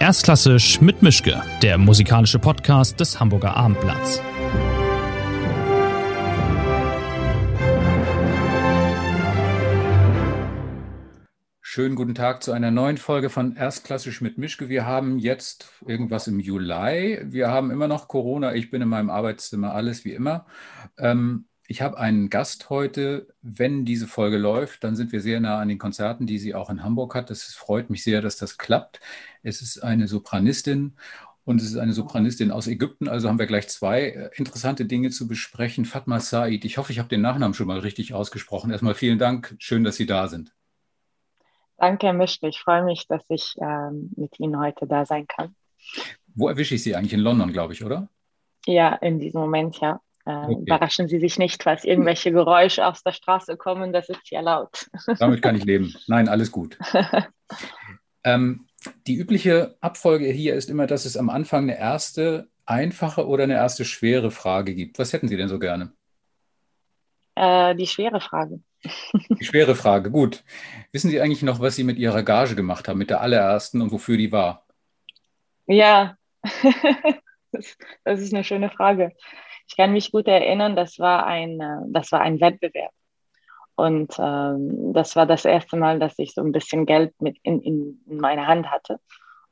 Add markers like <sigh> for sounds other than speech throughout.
Erstklassisch mit Mischke, der musikalische Podcast des Hamburger Abendblatts. Schönen guten Tag zu einer neuen Folge von Erstklassisch mit Mischke. Wir haben jetzt irgendwas im Juli. Wir haben immer noch Corona. Ich bin in meinem Arbeitszimmer, alles wie immer. Ähm, ich habe einen Gast heute. Wenn diese Folge läuft, dann sind wir sehr nah an den Konzerten, die sie auch in Hamburg hat. Das freut mich sehr, dass das klappt. Es ist eine Sopranistin und es ist eine Sopranistin aus Ägypten. Also haben wir gleich zwei äh, interessante Dinge zu besprechen. Fatma Said, ich hoffe, ich habe den Nachnamen schon mal richtig ausgesprochen. Erstmal vielen Dank. Schön, dass Sie da sind. Danke, Herr Mischke. Ich freue mich, dass ich ähm, mit Ihnen heute da sein kann. Wo erwische ich Sie eigentlich? In London, glaube ich, oder? Ja, in diesem Moment, ja. Äh, okay. Überraschen Sie sich nicht, falls irgendwelche Geräusche aus der Straße kommen, das ist ja laut. Damit kann ich leben. <laughs> Nein, alles gut. ähm, die übliche Abfolge hier ist immer, dass es am Anfang eine erste einfache oder eine erste schwere Frage gibt. Was hätten Sie denn so gerne? Äh, die schwere Frage. Die schwere Frage, gut. Wissen Sie eigentlich noch, was Sie mit Ihrer Gage gemacht haben, mit der allerersten und wofür die war? Ja, <laughs> das ist eine schöne Frage. Ich kann mich gut erinnern, das war ein, äh, das war ein Wettbewerb. Und ähm, das war das erste Mal, dass ich so ein bisschen Geld mit in, in, in meiner Hand hatte.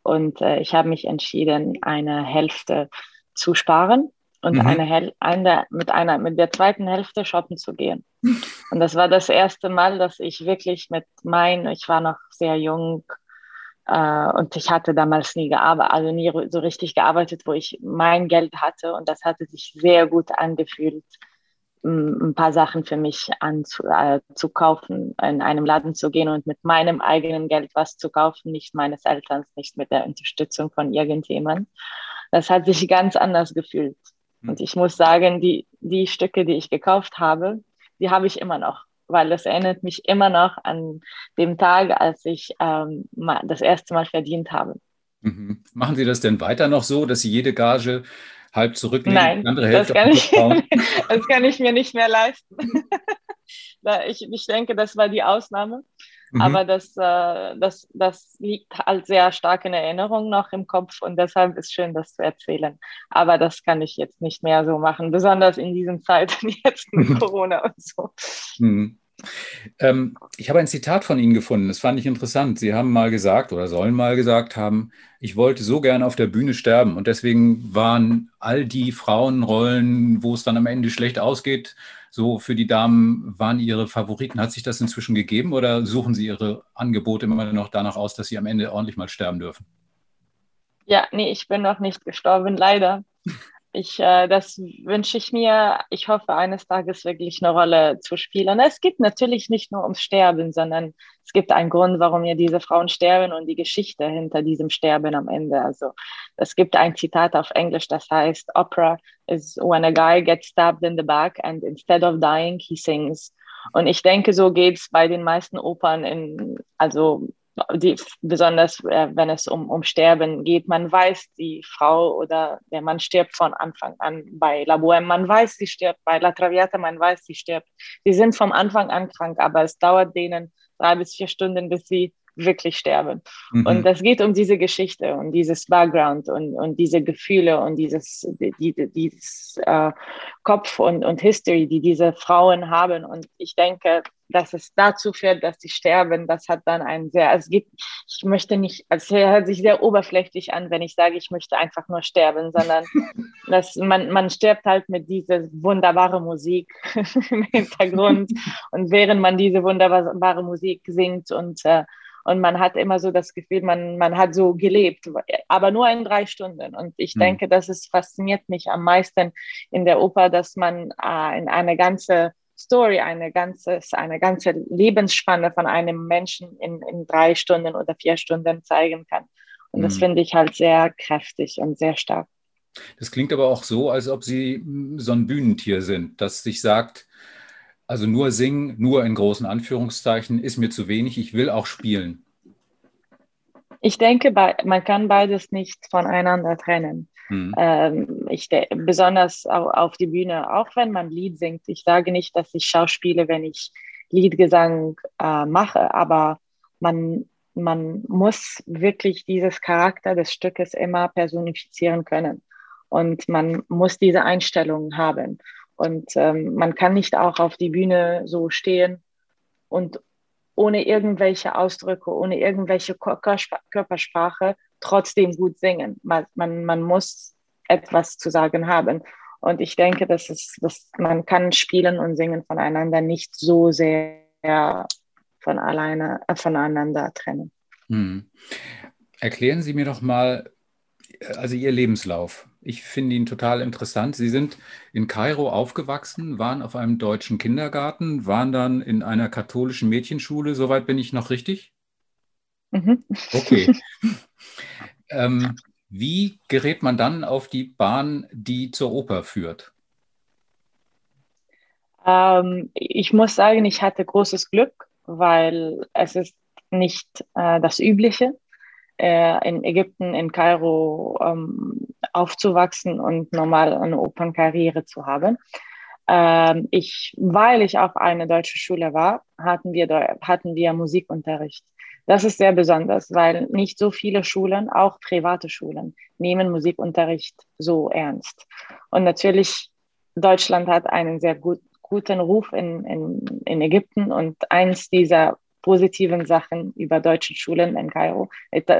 Und äh, ich habe mich entschieden, eine Hälfte zu sparen und mhm. eine, eine, mit, einer, mit der zweiten Hälfte shoppen zu gehen. Und das war das erste Mal, dass ich wirklich mit meinen, ich war noch sehr jung, äh, und ich hatte damals nie gearbeitet, also nie so richtig gearbeitet, wo ich mein Geld hatte. Und das hatte sich sehr gut angefühlt, ein paar Sachen für mich anzukaufen, äh, in einem Laden zu gehen und mit meinem eigenen Geld was zu kaufen, nicht meines Elterns, nicht mit der Unterstützung von irgendjemandem. Das hat sich ganz anders gefühlt. Hm. Und ich muss sagen, die, die Stücke, die ich gekauft habe, die habe ich immer noch weil das erinnert mich immer noch an den Tag, als ich ähm, das erste Mal verdient habe. Mhm. Machen Sie das denn weiter noch so, dass Sie jede Gage halb zurücklegen, Nein, andere Hälfte das kann, ich, <laughs> das kann ich mir nicht mehr leisten. <laughs> ich, ich denke, das war die Ausnahme. Mhm. Aber das, äh, das, das liegt halt sehr stark in Erinnerung noch im Kopf und deshalb ist schön, das zu erzählen. Aber das kann ich jetzt nicht mehr so machen, besonders in diesen Zeiten <laughs> jetzt mit Corona und so. Mhm. Ähm, ich habe ein Zitat von Ihnen gefunden, das fand ich interessant. Sie haben mal gesagt oder sollen mal gesagt haben, ich wollte so gerne auf der Bühne sterben und deswegen waren all die Frauenrollen, wo es dann am Ende schlecht ausgeht, so für die Damen waren Ihre Favoriten. Hat sich das inzwischen gegeben oder suchen Sie Ihre Angebote immer noch danach aus, dass Sie am Ende ordentlich mal sterben dürfen? Ja, nee, ich bin noch nicht gestorben, leider. Ich, äh, das wünsche ich mir. Ich hoffe, eines Tages wirklich eine Rolle zu spielen. Es geht natürlich nicht nur ums Sterben, sondern es gibt einen Grund, warum ja diese Frauen sterben und die Geschichte hinter diesem Sterben am Ende. Also es gibt ein Zitat auf Englisch, das heißt, Opera is when a guy gets stabbed in the back and instead of dying, he sings. Und ich denke, so geht es bei den meisten Opern in, also die, besonders äh, wenn es um, um Sterben geht. Man weiß, die Frau oder der Mann stirbt von Anfang an bei La Bohème. Man weiß, sie stirbt bei La Traviata, man weiß, sie stirbt. Sie sind vom Anfang an krank, aber es dauert denen drei bis vier Stunden, bis sie wirklich sterben. Mhm. Und das geht um diese Geschichte und dieses Background und, und diese Gefühle und dieses, die, dieses äh, Kopf und, und History, die diese Frauen haben. Und ich denke, dass es dazu führt, dass sie sterben, das hat dann ein sehr, es gibt, ich möchte nicht, es hört sich sehr oberflächlich an, wenn ich sage, ich möchte einfach nur sterben, sondern <laughs> dass man, man stirbt halt mit dieser wunderbaren Musik <laughs> im Hintergrund <laughs> und während man diese wunderbare Musik singt und äh, und man hat immer so das Gefühl, man, man hat so gelebt, aber nur in drei Stunden. Und ich mhm. denke, das ist, fasziniert mich am meisten in der Oper, dass man äh, in eine ganze Story, eine ganze, eine ganze Lebensspanne von einem Menschen in, in drei Stunden oder vier Stunden zeigen kann. Und das mhm. finde ich halt sehr kräftig und sehr stark. Das klingt aber auch so, als ob Sie so ein Bühnentier sind, das sich sagt, also nur singen, nur in großen Anführungszeichen, ist mir zu wenig. Ich will auch spielen. Ich denke, man kann beides nicht voneinander trennen. Hm. Ähm, ich besonders auf die Bühne, auch wenn man Lied singt. Ich sage nicht, dass ich schauspiele, wenn ich Liedgesang äh, mache, aber man, man muss wirklich dieses Charakter des Stückes immer personifizieren können. Und man muss diese Einstellung haben. Und ähm, man kann nicht auch auf die Bühne so stehen und ohne irgendwelche Ausdrücke, ohne irgendwelche Körpersprache trotzdem gut singen. Man, man, man muss etwas zu sagen haben. Und ich denke, dass es, dass man kann spielen und singen voneinander nicht so sehr von alleine äh, voneinander trennen. Hm. Erklären Sie mir doch mal, also Ihr Lebenslauf. Ich finde ihn total interessant. Sie sind in Kairo aufgewachsen, waren auf einem deutschen Kindergarten, waren dann in einer katholischen Mädchenschule. Soweit bin ich noch richtig? Mhm. Okay. <laughs> ähm, wie gerät man dann auf die Bahn, die zur Oper führt? Ähm, ich muss sagen, ich hatte großes Glück, weil es ist nicht äh, das Übliche, äh, in Ägypten, in Kairo ähm, aufzuwachsen und normal eine Opernkarriere zu haben. Ähm, ich, weil ich auf eine deutsche Schule war, hatten wir, hatten wir Musikunterricht. Das ist sehr besonders, weil nicht so viele Schulen, auch private Schulen, nehmen Musikunterricht so ernst. Und natürlich, Deutschland hat einen sehr gut, guten Ruf in, in, in Ägypten und eins dieser positiven Sachen über deutsche Schulen in Kairo ist,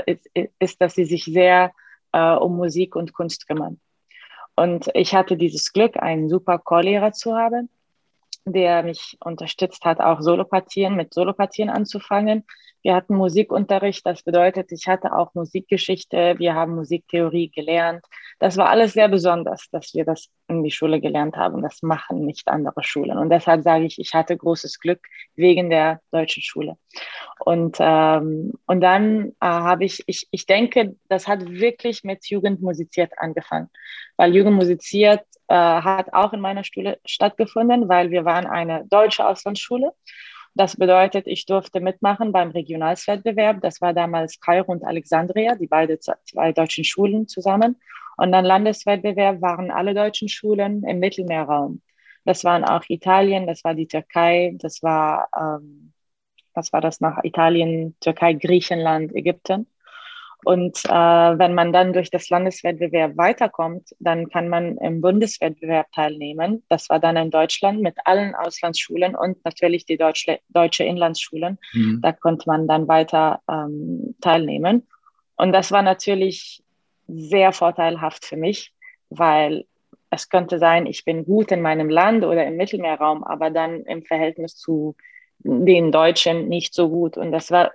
ist dass sie sich sehr äh, um Musik und Kunst kümmern. Und ich hatte dieses Glück, einen super Chorlehrer zu haben, der mich unterstützt hat, auch Solopartien mit Solopartien anzufangen. Wir hatten Musikunterricht, das bedeutet, ich hatte auch Musikgeschichte, wir haben Musiktheorie gelernt. Das war alles sehr besonders, dass wir das in die Schule gelernt haben. Das machen nicht andere Schulen. Und deshalb sage ich, ich hatte großes Glück wegen der deutschen Schule. Und, ähm, und dann äh, habe ich, ich, ich denke, das hat wirklich mit Jugend musiziert angefangen, weil Jugend musiziert äh, hat auch in meiner Schule stattgefunden, weil wir waren eine deutsche Auslandsschule. Das bedeutet, ich durfte mitmachen beim Regionalswettbewerb. Das war damals Kairo und Alexandria, die beiden zwei deutschen Schulen zusammen. Und dann Landeswettbewerb waren alle deutschen Schulen im Mittelmeerraum. Das waren auch Italien, das war die Türkei, das war, ähm, was war das nach Italien, Türkei, Griechenland, Ägypten. Und äh, wenn man dann durch das Landeswettbewerb weiterkommt, dann kann man im Bundeswettbewerb teilnehmen. Das war dann in Deutschland mit allen Auslandsschulen und natürlich die Deutsche, deutsche Inlandsschulen. Mhm. Da konnte man dann weiter ähm, teilnehmen. Und das war natürlich sehr vorteilhaft für mich, weil es könnte sein, ich bin gut in meinem Land oder im Mittelmeerraum, aber dann im Verhältnis zu den Deutschen nicht so gut. Und das war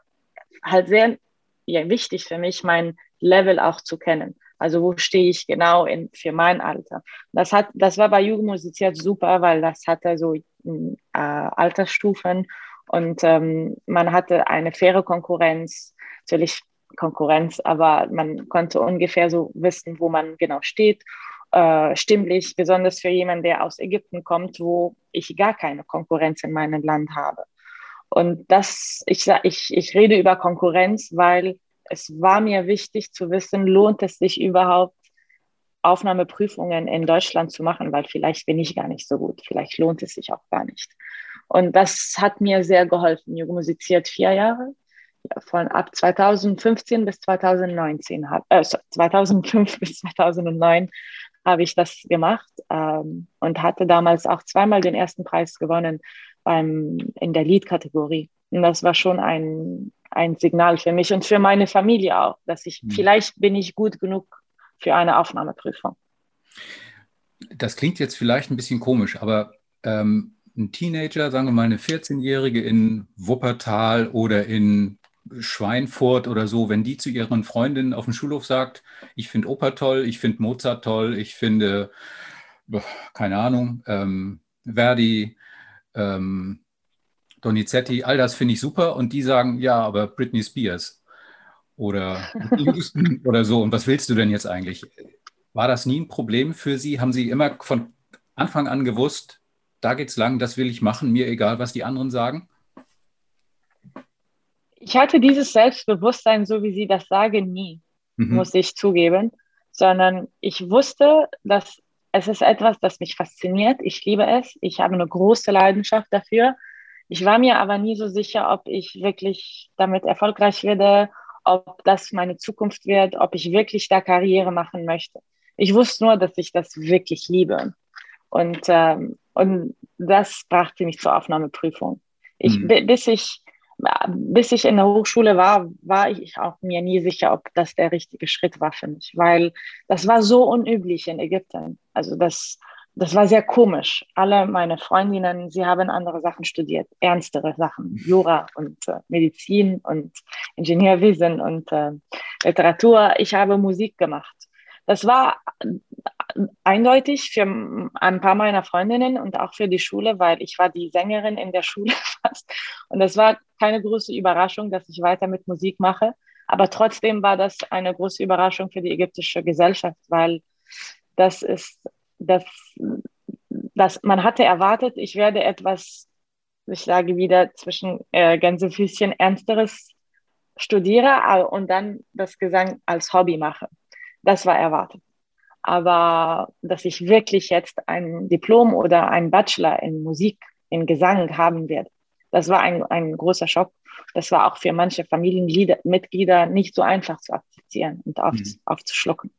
halt sehr ja, wichtig für mich, mein Level auch zu kennen. Also wo stehe ich genau in, für mein Alter. Das, hat, das war bei Jugendmusik jetzt super, weil das hatte so äh, Altersstufen und ähm, man hatte eine faire Konkurrenz, natürlich Konkurrenz, aber man konnte ungefähr so wissen, wo man genau steht. Äh, stimmlich, besonders für jemanden, der aus Ägypten kommt, wo ich gar keine Konkurrenz in meinem Land habe. Und das, ich, ich, ich rede über Konkurrenz, weil es war mir wichtig zu wissen, lohnt es sich überhaupt, Aufnahmeprüfungen in Deutschland zu machen, weil vielleicht bin ich gar nicht so gut, vielleicht lohnt es sich auch gar nicht. Und das hat mir sehr geholfen. Jugo musiziert vier Jahre, von ab 2015 bis 2019, äh, 2005 <laughs> bis 2009 habe ich das gemacht ähm, und hatte damals auch zweimal den ersten Preis gewonnen beim, in der Lead-Kategorie. Und das war schon ein, ein Signal für mich und für meine Familie auch, dass ich, mhm. vielleicht bin ich gut genug für eine Aufnahmeprüfung. Das klingt jetzt vielleicht ein bisschen komisch, aber ähm, ein Teenager, sagen wir mal eine 14-Jährige in Wuppertal oder in Schweinfurt oder so, wenn die zu ihren Freundinnen auf dem Schulhof sagt, ich finde Oper toll, ich finde Mozart toll, ich finde, keine Ahnung, ähm, Verdi, ähm, Donizetti, all das finde ich super und die sagen, ja, aber Britney Spears oder <laughs> oder so. Und was willst du denn jetzt eigentlich? War das nie ein Problem für Sie? Haben Sie immer von Anfang an gewusst, da geht's lang, das will ich machen, mir egal, was die anderen sagen? Ich hatte dieses Selbstbewusstsein, so wie Sie das sagen, nie, mhm. muss ich zugeben, sondern ich wusste, dass es ist etwas, das mich fasziniert. Ich liebe es. Ich habe eine große Leidenschaft dafür. Ich war mir aber nie so sicher, ob ich wirklich damit erfolgreich werde, ob das meine Zukunft wird, ob ich wirklich da Karriere machen möchte. Ich wusste nur, dass ich das wirklich liebe. Und, ähm, und das brachte mich zur Aufnahmeprüfung. Ich, mhm. bis ich bis ich in der Hochschule war, war ich auch mir nie sicher, ob das der richtige Schritt war für mich, weil das war so unüblich in Ägypten. Also das, das war sehr komisch. Alle meine Freundinnen, sie haben andere Sachen studiert, ernstere Sachen, Jura und äh, Medizin und Ingenieurwesen und äh, Literatur. Ich habe Musik gemacht. Das war eindeutig für ein paar meiner Freundinnen und auch für die Schule, weil ich war die Sängerin in der <laughs> Schule fast. Und das war keine große Überraschung, dass ich weiter mit Musik mache. Aber trotzdem war das eine große Überraschung für die ägyptische Gesellschaft, weil das ist, das, das, man hatte erwartet, ich werde etwas, ich sage wieder, zwischen äh, Gänsefüßchen Ernsteres studiere und dann das Gesang als Hobby mache. Das war erwartet. Aber dass ich wirklich jetzt ein Diplom oder ein Bachelor in Musik, in Gesang haben werde, das war ein, ein großer Schock. Das war auch für manche Familienmitglieder nicht so einfach zu akzeptieren und auf, mhm. aufzuschlucken.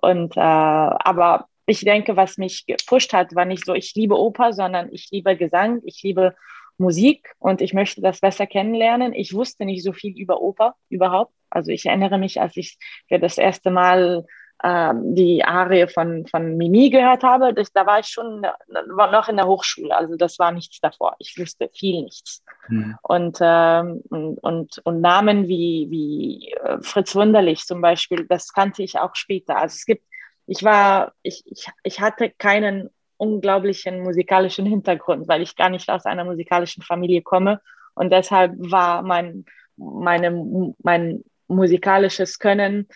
Und äh, aber ich denke, was mich gepusht hat, war nicht so, ich liebe Oper, sondern ich liebe Gesang, ich liebe Musik und ich möchte das besser kennenlernen. Ich wusste nicht so viel über Oper überhaupt. Also ich erinnere mich, als ich für das erste Mal ähm, die Arie von, von Mimi gehört habe, das, da war ich schon war noch in der Hochschule, also das war nichts davor. Ich wusste viel nichts. Mhm. Und, ähm, und, und, und, Namen wie, wie äh, Fritz Wunderlich zum Beispiel, das kannte ich auch später. Also es gibt, ich war, ich, ich, ich hatte keinen unglaublichen musikalischen Hintergrund, weil ich gar nicht aus einer musikalischen Familie komme. Und deshalb war mein, meine, mein musikalisches Können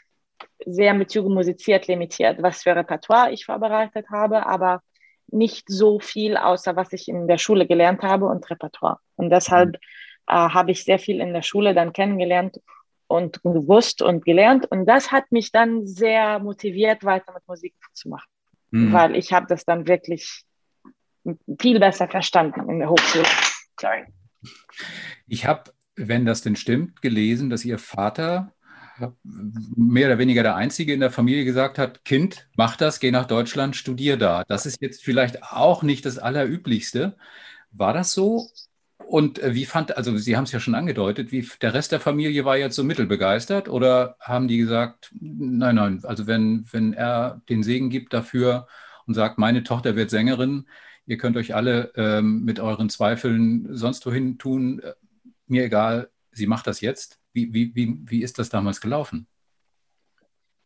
sehr mit Züge musiziert limitiert, was für Repertoire ich vorbereitet habe, aber nicht so viel, außer was ich in der Schule gelernt habe und Repertoire. Und deshalb mhm. äh, habe ich sehr viel in der Schule dann kennengelernt und gewusst und gelernt. Und das hat mich dann sehr motiviert, weiter mit Musik zu machen, mhm. weil ich habe das dann wirklich viel besser verstanden in der Hochschule. Sorry. Ich habe, wenn das denn stimmt, gelesen, dass Ihr Vater mehr oder weniger der Einzige in der Familie gesagt hat, Kind, mach das, geh nach Deutschland, studier da. Das ist jetzt vielleicht auch nicht das Allerüblichste. War das so? Und äh, wie fand, also Sie haben es ja schon angedeutet, wie der Rest der Familie war jetzt so mittelbegeistert oder haben die gesagt, nein, nein, also wenn, wenn er den Segen gibt dafür und sagt, meine Tochter wird Sängerin, ihr könnt euch alle ähm, mit euren Zweifeln sonst wohin tun, äh, mir egal, sie macht das jetzt. Wie, wie, wie, ist das damals gelaufen?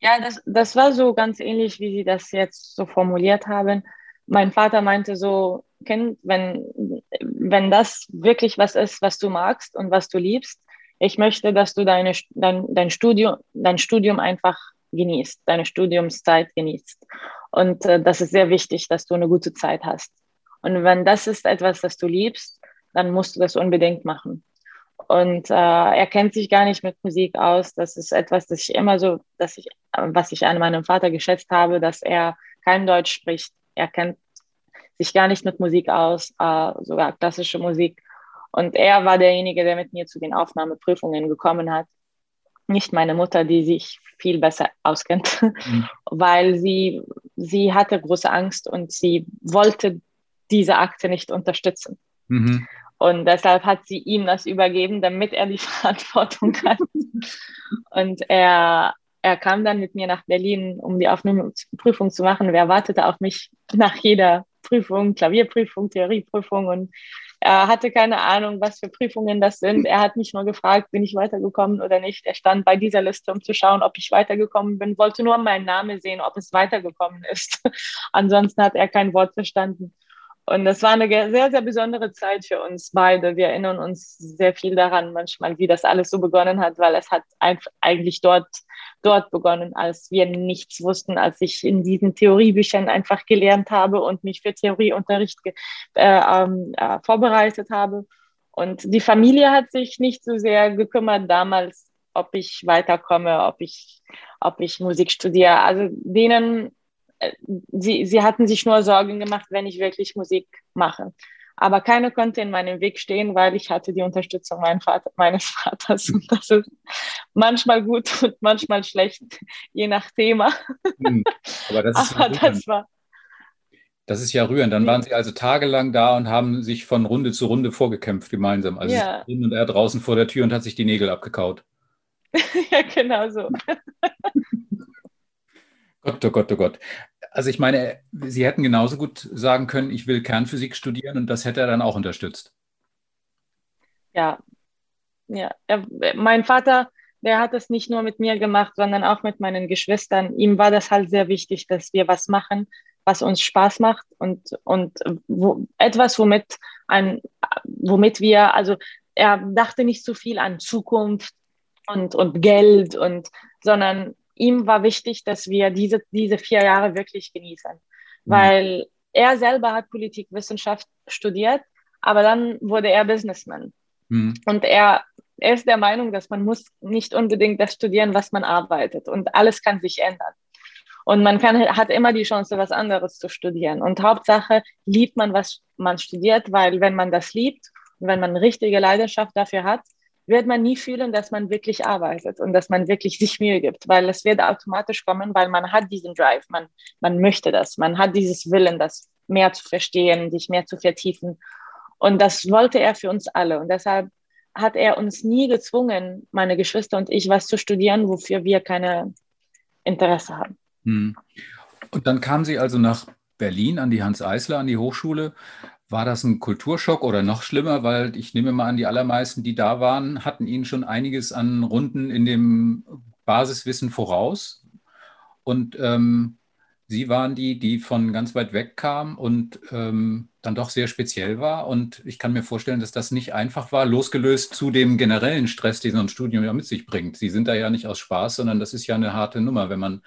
Ja, das, das war so ganz ähnlich, wie Sie das jetzt so formuliert haben. Mein Vater meinte so, Kind, wenn, wenn das wirklich was ist, was du magst und was du liebst, ich möchte, dass du deine, dein, dein, Studium, dein Studium einfach genießt, deine Studiumszeit genießt. Und äh, das ist sehr wichtig, dass du eine gute Zeit hast. Und wenn das ist etwas, das du liebst, dann musst du das unbedingt machen. Und äh, er kennt sich gar nicht mit Musik aus. Das ist etwas, das ich immer so, dass ich, was ich an meinem Vater geschätzt habe, dass er kein Deutsch spricht. Er kennt sich gar nicht mit Musik aus, äh, sogar klassische Musik. Und er war derjenige, der mit mir zu den Aufnahmeprüfungen gekommen hat. Nicht meine Mutter, die sich viel besser auskennt, mhm. <laughs> weil sie, sie hatte große Angst und sie wollte diese Akte nicht unterstützen. Mhm. Und deshalb hat sie ihm das übergeben, damit er die <laughs> Verantwortung hat. Und er, er kam dann mit mir nach Berlin, um die Aufnahmeprüfung zu machen. Er wartete auf mich nach jeder Prüfung, Klavierprüfung, Theorieprüfung und er hatte keine Ahnung, was für Prüfungen das sind. Er hat mich nur gefragt, bin ich weitergekommen oder nicht. Er stand bei dieser Liste, um zu schauen, ob ich weitergekommen bin, wollte nur meinen Namen sehen, ob es weitergekommen ist. <laughs> Ansonsten hat er kein Wort verstanden. Und das war eine sehr, sehr besondere Zeit für uns beide. Wir erinnern uns sehr viel daran, manchmal, wie das alles so begonnen hat, weil es hat eigentlich dort, dort begonnen, als wir nichts wussten, als ich in diesen Theoriebüchern einfach gelernt habe und mich für Theorieunterricht äh, ähm, äh, vorbereitet habe. Und die Familie hat sich nicht so sehr gekümmert damals, ob ich weiterkomme, ob ich, ob ich Musik studiere. Also denen sie, sie hatten sich nur Sorgen gemacht, wenn ich wirklich Musik mache. Aber keiner konnte in meinem Weg stehen, weil ich hatte die Unterstützung Vater, meines Vaters. Und das ist manchmal gut und manchmal schlecht, je nach Thema. Hm, aber das ist, Aber ja das, war, das ist ja rührend. Dann waren Sie also tagelang da und haben sich von Runde zu Runde vorgekämpft gemeinsam. Also ja. und er draußen vor der Tür und hat sich die Nägel abgekaut. <laughs> ja, genau so. Gott, oh Gott, oh Gott. Also ich meine, Sie hätten genauso gut sagen können, ich will Kernphysik studieren und das hätte er dann auch unterstützt. Ja, ja. Mein Vater, der hat es nicht nur mit mir gemacht, sondern auch mit meinen Geschwistern. Ihm war das halt sehr wichtig, dass wir was machen, was uns Spaß macht und, und wo, etwas, womit, ein, womit wir, also er dachte nicht so viel an Zukunft und, und Geld und, sondern ihm war wichtig, dass wir diese, diese vier Jahre wirklich genießen, mhm. weil er selber hat Politikwissenschaft studiert, aber dann wurde er Businessman. Mhm. Und er, er ist der Meinung, dass man muss nicht unbedingt das studieren, was man arbeitet und alles kann sich ändern. Und man kann, hat immer die Chance, was anderes zu studieren. Und Hauptsache liebt man, was man studiert, weil wenn man das liebt und wenn man richtige Leidenschaft dafür hat, wird man nie fühlen, dass man wirklich arbeitet und dass man wirklich sich Mühe gibt, weil es wird automatisch kommen, weil man hat diesen Drive, man, man möchte das, man hat dieses Willen, das mehr zu verstehen, sich mehr zu vertiefen. Und das wollte er für uns alle. Und deshalb hat er uns nie gezwungen, meine Geschwister und ich, was zu studieren, wofür wir keine Interesse haben. Hm. Und dann kam sie also nach Berlin an die Hans Eisler, an die Hochschule. War das ein Kulturschock oder noch schlimmer? Weil ich nehme mal an, die allermeisten, die da waren, hatten Ihnen schon einiges an Runden in dem Basiswissen voraus. Und ähm, Sie waren die, die von ganz weit weg kamen und ähm, dann doch sehr speziell war. Und ich kann mir vorstellen, dass das nicht einfach war, losgelöst zu dem generellen Stress, den so ein Studium ja mit sich bringt. Sie sind da ja nicht aus Spaß, sondern das ist ja eine harte Nummer, wenn man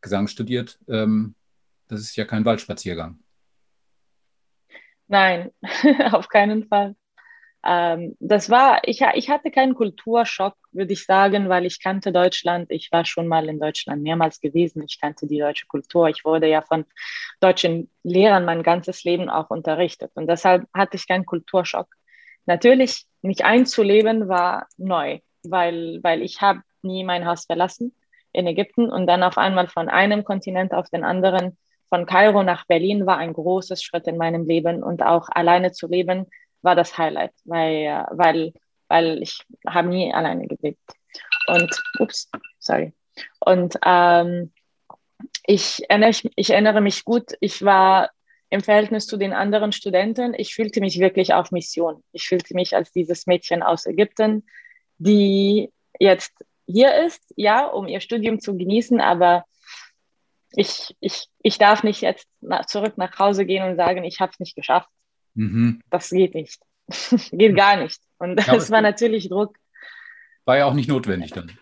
Gesang studiert. Ähm, das ist ja kein Waldspaziergang. Nein, <laughs> auf keinen Fall. Ähm, das war, ich, ich hatte keinen Kulturschock, würde ich sagen, weil ich kannte Deutschland. Ich war schon mal in Deutschland mehrmals gewesen. Ich kannte die deutsche Kultur. Ich wurde ja von deutschen Lehrern mein ganzes Leben auch unterrichtet. Und deshalb hatte ich keinen Kulturschock. Natürlich, mich einzuleben war neu, weil, weil ich habe nie mein Haus verlassen in Ägypten und dann auf einmal von einem Kontinent auf den anderen von Kairo nach Berlin war ein großes Schritt in meinem Leben und auch alleine zu leben war das Highlight, weil, weil, weil ich habe nie alleine gelebt. Und, ups, sorry. Und ähm, ich, erinnere, ich erinnere mich gut, ich war im Verhältnis zu den anderen Studenten, ich fühlte mich wirklich auf Mission. Ich fühlte mich als dieses Mädchen aus Ägypten, die jetzt hier ist, ja, um ihr Studium zu genießen, aber ich, ich, ich darf nicht jetzt nach, zurück nach Hause gehen und sagen, ich habe es nicht geschafft. Mhm. Das geht nicht. <laughs> geht gar nicht. Und das ja, war natürlich Druck. War ja auch nicht notwendig dann.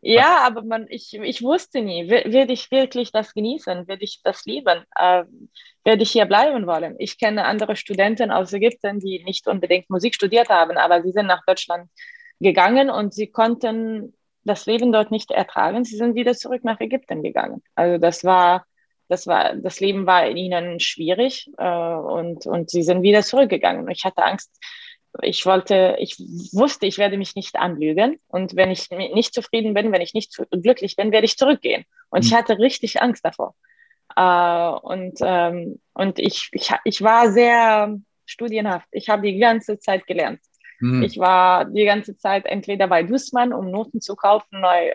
Ja, aber man, ich, ich wusste nie, werde ich wirklich das genießen, werde ich das lieben, äh, werde ich hier bleiben wollen. Ich kenne andere Studenten aus Ägypten, die nicht unbedingt Musik studiert haben, aber sie sind nach Deutschland gegangen und sie konnten das Leben dort nicht ertragen. Sie sind wieder zurück nach Ägypten gegangen. Also das war, das war, das Leben war in ihnen schwierig äh, und, und sie sind wieder zurückgegangen. Ich hatte Angst. Ich wollte, ich wusste, ich werde mich nicht anlügen. Und wenn ich nicht zufrieden bin, wenn ich nicht glücklich bin, werde ich zurückgehen. Und mhm. ich hatte richtig Angst davor. Äh, und ähm, und ich, ich, ich war sehr studienhaft. Ich habe die ganze Zeit gelernt. Mhm. Ich war die ganze Zeit entweder bei Dussmann, um Noten zu kaufen, neu,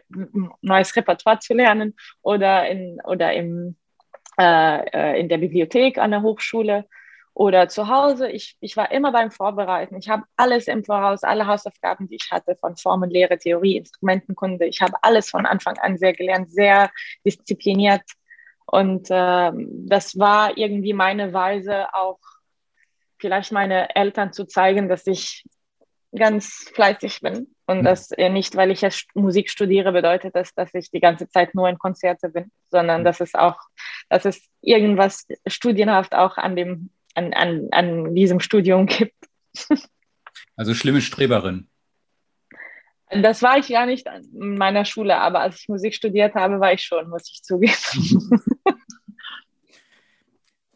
neues Repertoire zu lernen, oder in, oder im, äh, äh, in der Bibliothek an der Hochschule oder zu Hause. Ich, ich war immer beim Vorbereiten. Ich habe alles im Voraus, alle Hausaufgaben, die ich hatte, von Formenlehre, Theorie, Instrumentenkunde. Ich habe alles von Anfang an sehr gelernt, sehr diszipliniert. Und äh, das war irgendwie meine Weise, auch vielleicht meine Eltern zu zeigen, dass ich ganz fleißig bin. Und mhm. das nicht, weil ich jetzt Musik studiere, bedeutet das, dass ich die ganze Zeit nur in Konzerte bin, sondern mhm. dass es auch, dass es irgendwas studienhaft auch an dem, an, an, an diesem Studium gibt. <laughs> Also schlimme Streberin. Das war ich ja nicht in meiner Schule, aber als ich Musik studiert habe, war ich schon, muss ich zugeben. <laughs>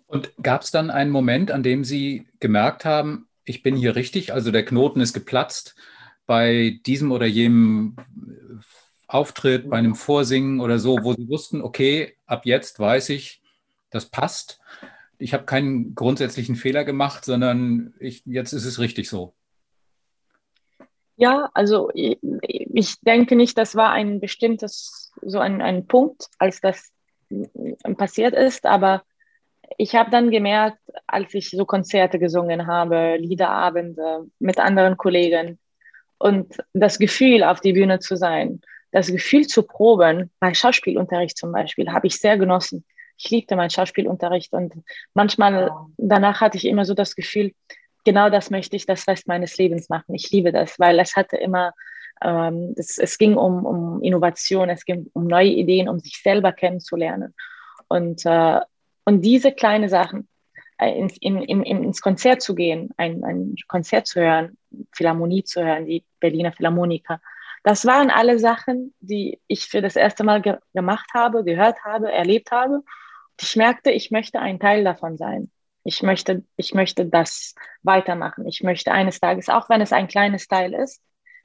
Und gab es dann einen Moment, an dem Sie gemerkt haben, ich bin hier richtig, also der Knoten ist geplatzt bei diesem oder jenem Auftritt, bei einem Vorsingen oder so, wo Sie wussten, okay, ab jetzt weiß ich, das passt. Ich habe keinen grundsätzlichen Fehler gemacht, sondern ich, jetzt ist es richtig so. Ja, also ich, ich denke nicht, das war ein bestimmtes, so ein, ein Punkt, als das passiert ist, aber ich habe dann gemerkt, als ich so Konzerte gesungen habe, Liederabende mit anderen Kollegen und das Gefühl, auf die Bühne zu sein, das Gefühl zu proben, bei Schauspielunterricht zum Beispiel, habe ich sehr genossen. Ich liebte meinen Schauspielunterricht und manchmal danach hatte ich immer so das Gefühl, genau das möchte ich das Rest meines Lebens machen. Ich liebe das, weil es hatte immer, ähm, es, es ging um, um Innovation, es ging um neue Ideen, um sich selber kennenzulernen. Und äh, und diese kleinen Sachen, äh, ins, in, in, ins Konzert zu gehen, ein, ein Konzert zu hören, Philharmonie zu hören, die Berliner Philharmoniker, das waren alle Sachen, die ich für das erste Mal ge gemacht habe, gehört habe, erlebt habe. Ich merkte, ich möchte ein Teil davon sein. Ich möchte, ich möchte das weitermachen. Ich möchte eines Tages, auch wenn es ein kleines Teil ist,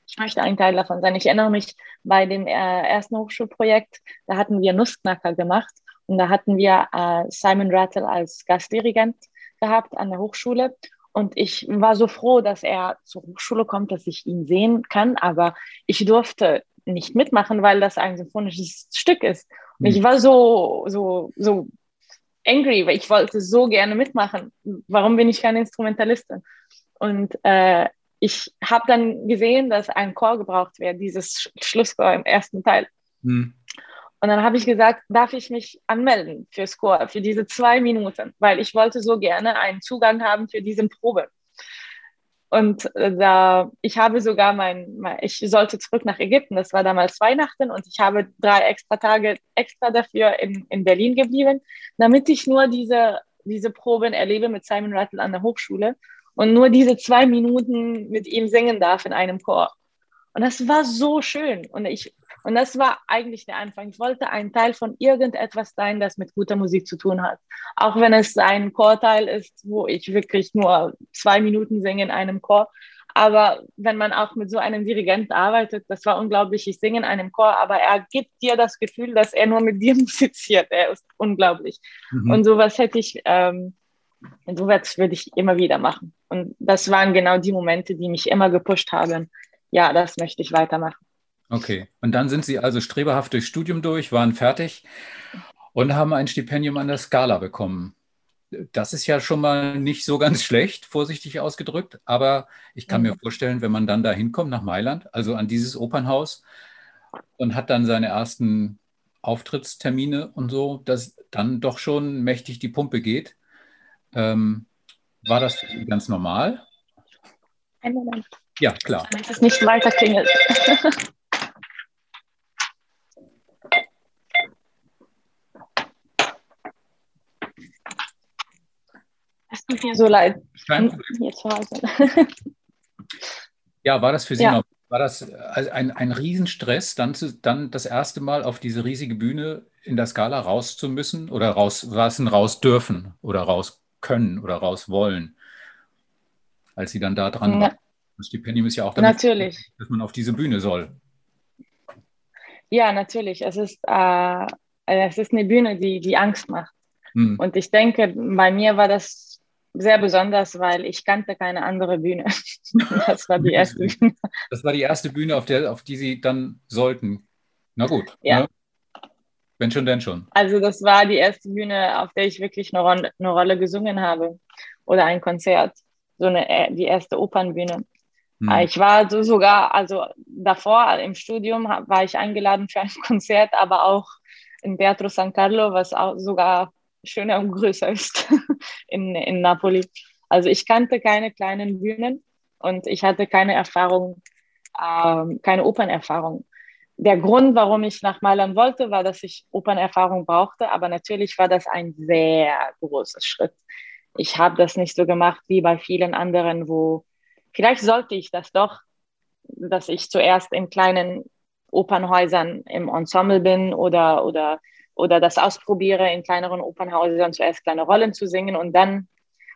ich möchte ein Teil davon sein. Ich erinnere mich bei dem äh, ersten Hochschulprojekt, da hatten wir Nussknacker gemacht und da hatten wir äh, Simon Rattle als Gastdirigent gehabt an der Hochschule. Und ich war so froh, dass er zur Hochschule kommt, dass ich ihn sehen kann. Aber ich durfte nicht mitmachen, weil das ein symphonisches Stück ist. Und ich hm. war so, so, so angry, weil ich wollte so gerne mitmachen. Warum bin ich keine Instrumentalistin? Und äh, ich habe dann gesehen, dass ein Chor gebraucht wird, dieses Schlusschor im ersten Teil. Hm. Und dann habe ich gesagt, darf ich mich anmelden für Score, für diese zwei Minuten, weil ich wollte so gerne einen Zugang haben für diese Probe. Und äh, da, ich habe sogar mein, mein, ich sollte zurück nach Ägypten, das war damals Weihnachten und ich habe drei extra Tage extra dafür in, in Berlin geblieben, damit ich nur diese, diese Proben erlebe mit Simon Rattle an der Hochschule und nur diese zwei Minuten mit ihm singen darf in einem Chor. Und das war so schön. Und ich, und das war eigentlich der Anfang. Ich wollte ein Teil von irgendetwas sein, das mit guter Musik zu tun hat. Auch wenn es ein Chorteil ist, wo ich wirklich nur zwei Minuten singe in einem Chor. Aber wenn man auch mit so einem Dirigent arbeitet, das war unglaublich. Ich singe in einem Chor, aber er gibt dir das Gefühl, dass er nur mit <laughs> dir musiziert. Er ist unglaublich. Mhm. Und sowas hätte ich, ähm, sowas würde ich immer wieder machen. Und das waren genau die Momente, die mich immer gepusht haben ja, das möchte ich weitermachen. Okay, und dann sind Sie also streberhaft durchs Studium durch, waren fertig und haben ein Stipendium an der Scala bekommen. Das ist ja schon mal nicht so ganz <laughs> schlecht, vorsichtig ausgedrückt, aber ich kann mhm. mir vorstellen, wenn man dann da hinkommt nach Mailand, also an dieses Opernhaus und hat dann seine ersten Auftrittstermine und so, dass dann doch schon mächtig die Pumpe geht. Ähm, war das ganz normal? Ein Moment. Ja, klar. Damit es nicht weiter klingelt. <laughs> Es tut mir so leid. Hier zu Hause. ja, war das für Sie ja. noch, war das ein, ein Riesenstress, dann, zu, dann das erste Mal auf diese riesige Bühne in der Skala raus zu müssen oder raus, was denn raus dürfen oder raus können oder raus wollen, als Sie dann da dran ja. waren? Das Stipendium ist ja auch damit, natürlich. dass man auf diese Bühne soll. Ja, natürlich. Es ist, äh, es ist eine Bühne, die, die Angst macht. Hm. Und ich denke, bei mir war das sehr besonders, weil ich kannte keine andere Bühne. <laughs> Das war die erste Bühne. Das war die erste Bühne, auf, der, auf die Sie dann sollten. Na gut. Ja. Ne? Wenn schon, denn schon. Also das war die erste Bühne, auf der ich wirklich eine, Rolle, eine Rolle gesungen habe oder ein Konzert. So eine, äh, die erste Opernbühne. Hm. Ich war so sogar, also davor im Studium war ich eingeladen für ein <laughs> Konzert, aber auch in Teatro San Carlo, was auch sogar schöner und größer ist <laughs> in, in Napoli. Also ich kannte keine kleinen Bühnen und ich hatte keine Erfahrung, ähm, keine Opernerfahrung. Der Grund, warum ich nach Mailand wollte, war, dass ich Opernerfahrung brauchte, aber natürlich war das ein sehr großer Schritt. Ich habe das nicht so gemacht wie bei vielen anderen, wo vielleicht sollte ich das doch, dass ich zuerst in kleinen Opernhäusern im Ensemble bin oder, oder oder das ausprobiere, in kleineren Opernhäusern zuerst kleine Rollen zu singen und dann,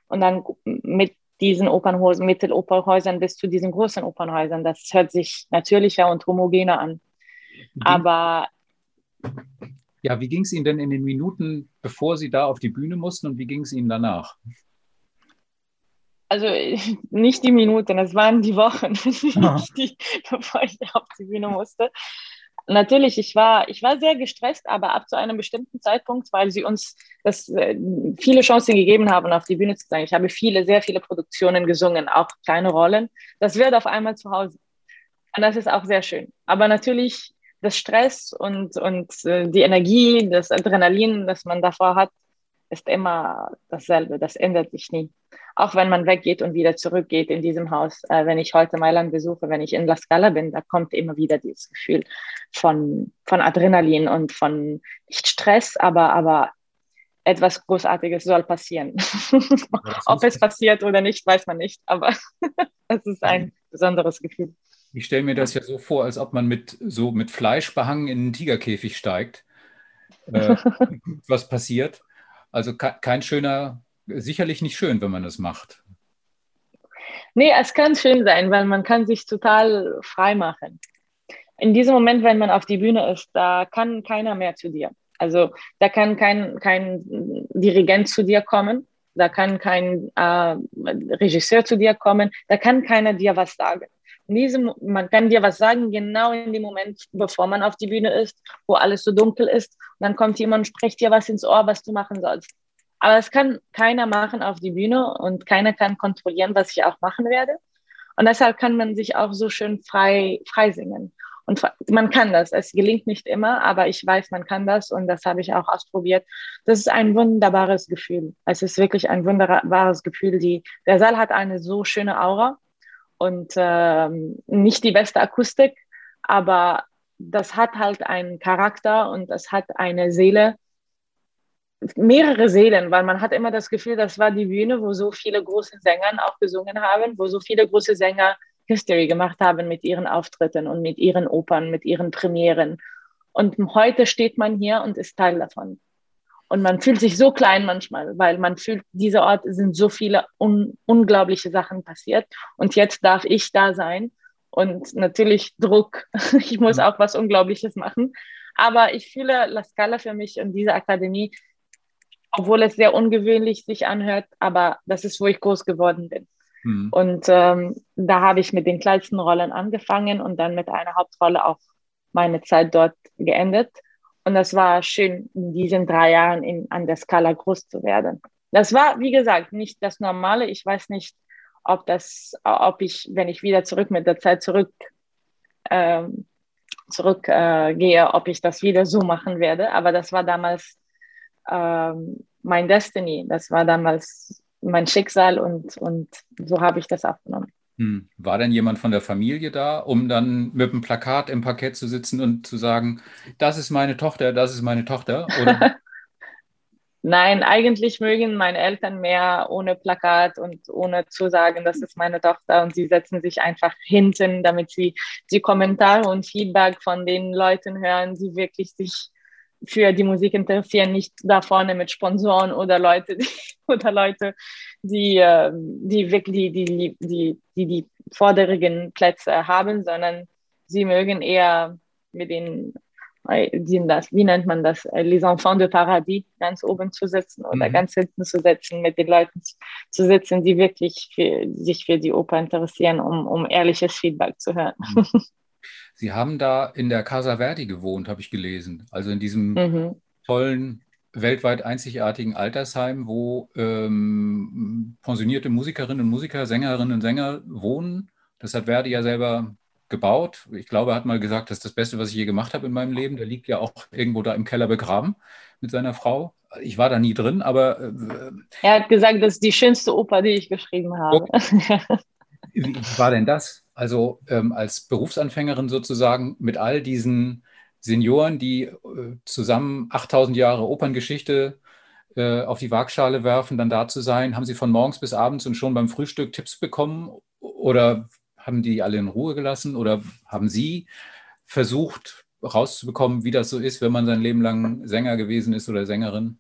und dann mit diesen Opernhäusern, Mittelopernhäusern bis zu diesen großen Opernhäusern. Das hört sich natürlicher und homogener an. Aber ja, wie ging es Ihnen denn in den Minuten, bevor Sie da auf die Bühne mussten und wie ging es Ihnen danach? also <laughs> nicht die Minuten, es waren die Wochen, <laughs> <laughs> die, bevor ich auf die Bühne musste. Natürlich, ich war, ich war sehr gestresst, aber ab zu einem bestimmten Zeitpunkt, weil sie uns das, äh, viele Chancen gegeben haben, auf die Bühne zu sein. Ich habe viele, sehr viele Produktionen gesungen, auch kleine Rollen. Das wird auf einmal zu Hause. Und das ist auch sehr schön. Aber natürlich, das Stress und, und äh, die Energie, das Adrenalin, das man davor hat, ist immer dasselbe. Das ändert sich nie auch wenn man weggeht und wieder zurückgeht in diesem Haus. Äh, wenn ich heute Mailand besuche, wenn ich in La Scala bin, da kommt immer wieder dieses Gefühl von, von Adrenalin und von nicht Stress, aber, aber etwas Großartiges soll passieren. <laughs> Ob es passiert oder nicht, weiß man nicht, aber <laughs> es ist ein besonderes Gefühl. Ich stelle mir das ja so vor, als ob man mit so mit Fleisch behangen in einen Tigerkäfig steigt. Äh, <laughs> was passiert? Also kein schöner sicherlich nicht schön, wenn man das macht. Nee, es kann schön sein, weil man kann sich total frei machen. In diesem Moment, wenn man auf die Bühne ist, da kann keiner mehr zu dir. Also da kann kein, kein Dirigent zu dir kommen, da kann kein äh, Regisseur zu dir kommen, da kann keiner dir was sagen. Diesem, man kann dir was sagen, genau in dem Moment, bevor man auf die Bühne ist, wo alles so dunkel ist. Und dann kommt jemand und spricht dir was ins Ohr, was du machen sollst. Aber es kann keiner machen auf die Bühne und keiner kann kontrollieren, was ich auch machen werde. Und deshalb kann man sich auch so schön frei, frei singen. Und man kann das. Es gelingt nicht immer, aber ich weiß, man kann das und das habe ich auch ausprobiert. Das ist ein wunderbares Gefühl. Es ist wirklich ein wunderbares Gefühl. Die, der Saal hat eine so schöne Aura und äh, nicht die beste Akustik, aber das hat halt einen Charakter und es hat eine Seele, mehrere Seelen, weil man hat immer das Gefühl, das war die Bühne, wo so viele große Sänger auch gesungen haben, wo so viele große Sänger History gemacht haben mit ihren Auftritten und mit ihren Opern, mit ihren Premieren. Und heute steht man hier und ist Teil davon. Und man fühlt sich so klein manchmal, weil man fühlt, dieser Ort sind so viele un unglaubliche Sachen passiert. Und jetzt darf ich da sein. Und natürlich Druck. <laughs> Ich muss auch was Unglaubliches machen. Aber ich fühle La Scala für mich und diese Akademie obwohl es sehr ungewöhnlich sich anhört, aber das ist, wo ich groß geworden bin. Mhm. Und ähm, da habe ich mit den kleinsten Rollen angefangen und dann mit einer Hauptrolle auch meine Zeit dort geendet. Und das war schön, in diesen drei Jahren in, an der Skala groß zu werden. Das war, wie gesagt, nicht das Normale. Ich weiß nicht, ob das, ob ich, wenn ich wieder zurück mit der Zeit zurück ähm, zurückgehe, äh, ob ich das wieder so machen werde. Aber das war damals ähm, mein Destiny. Das war damals mein Schicksal und, und so habe ich das aufgenommen. Hm. War denn jemand von der Familie da, um dann mit dem Plakat im Parkett zu sitzen und zu sagen, das ist meine Tochter, das ist meine Tochter? <laughs> Nein, eigentlich mögen meine Eltern mehr ohne Plakat und ohne zu sagen, das ist meine Tochter. Und sie setzen sich einfach hinten, damit sie die Kommentare und Feedback von den Leuten hören, die wirklich sich für die Musik interessieren, nicht da vorne mit Sponsoren oder Leute, <laughs> oder Leute, die, ähm, die wirklich die, die, die, die, die vorderigen Plätze haben, sondern sie mögen eher mit den, das, wie nennt man das, äh, les enfants de paradis, ganz oben zu sitzen oder mhm. ganz hinten zu sitzen, mit den Leuten zu sitzen, die wirklich für, sich für die Oper interessieren, um, um ehrliches Feedback zu hören. Mhm. Sie haben da in der Casa Verdi gewohnt, habe ich gelesen. Also in diesem <laughs> mhm. tollen, weltweit einzigartigen Altersheim, wo ähm, pensionierte Musikerinnen und Musiker, Sängerinnen und Sänger wohnen. Das hat Verdi ja selber gebaut. Ich glaube, er hat mal gesagt, das ist das Beste, was ich je gemacht habe in meinem Leben. Der liegt ja auch irgendwo da im Keller begraben mit seiner Frau. Ich war da nie drin, aber. Äh, er hat gesagt, das ist die schönste Oper, die ich geschrieben habe. Wie war denn das? Also ähm, als Berufsanfängerin sozusagen mit all diesen Senioren, die äh, zusammen 8000 Jahre Operngeschichte äh, auf die Waagschale werfen, dann da zu sein? Haben Sie von morgens bis abends und schon beim Frühstück Tipps bekommen? Oder haben die alle in Ruhe gelassen? Oder haben Sie versucht, rauszubekommen, wie das so ist, wenn man sein Leben lang Sänger gewesen ist oder Sängerin?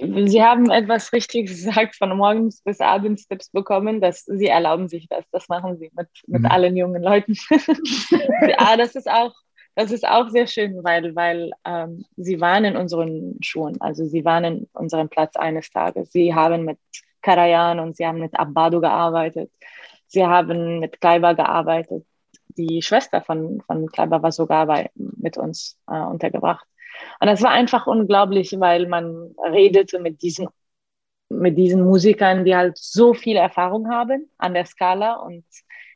Sie haben etwas richtig gesagt, von morgens bis abends Tipps bekommen, dass Sie erlauben sich das. Das machen Sie mit, mit mhm. allen jungen Leuten. ja, <laughs> das ist auch, das ist auch sehr schön, weil, weil ähm, Sie waren in unseren Schuhen, also Sie waren in unserem Platz eines Tages. Sie haben mit Karajan und Sie haben mit Abbado gearbeitet. Sie haben mit Kleiber gearbeitet. Die Schwester von, von Kleiber war sogar bei, mit uns äh, untergebracht. Und das war einfach unglaublich, weil man redete mit diesen, mit diesen Musikern, die halt so viel Erfahrung haben an der Skala und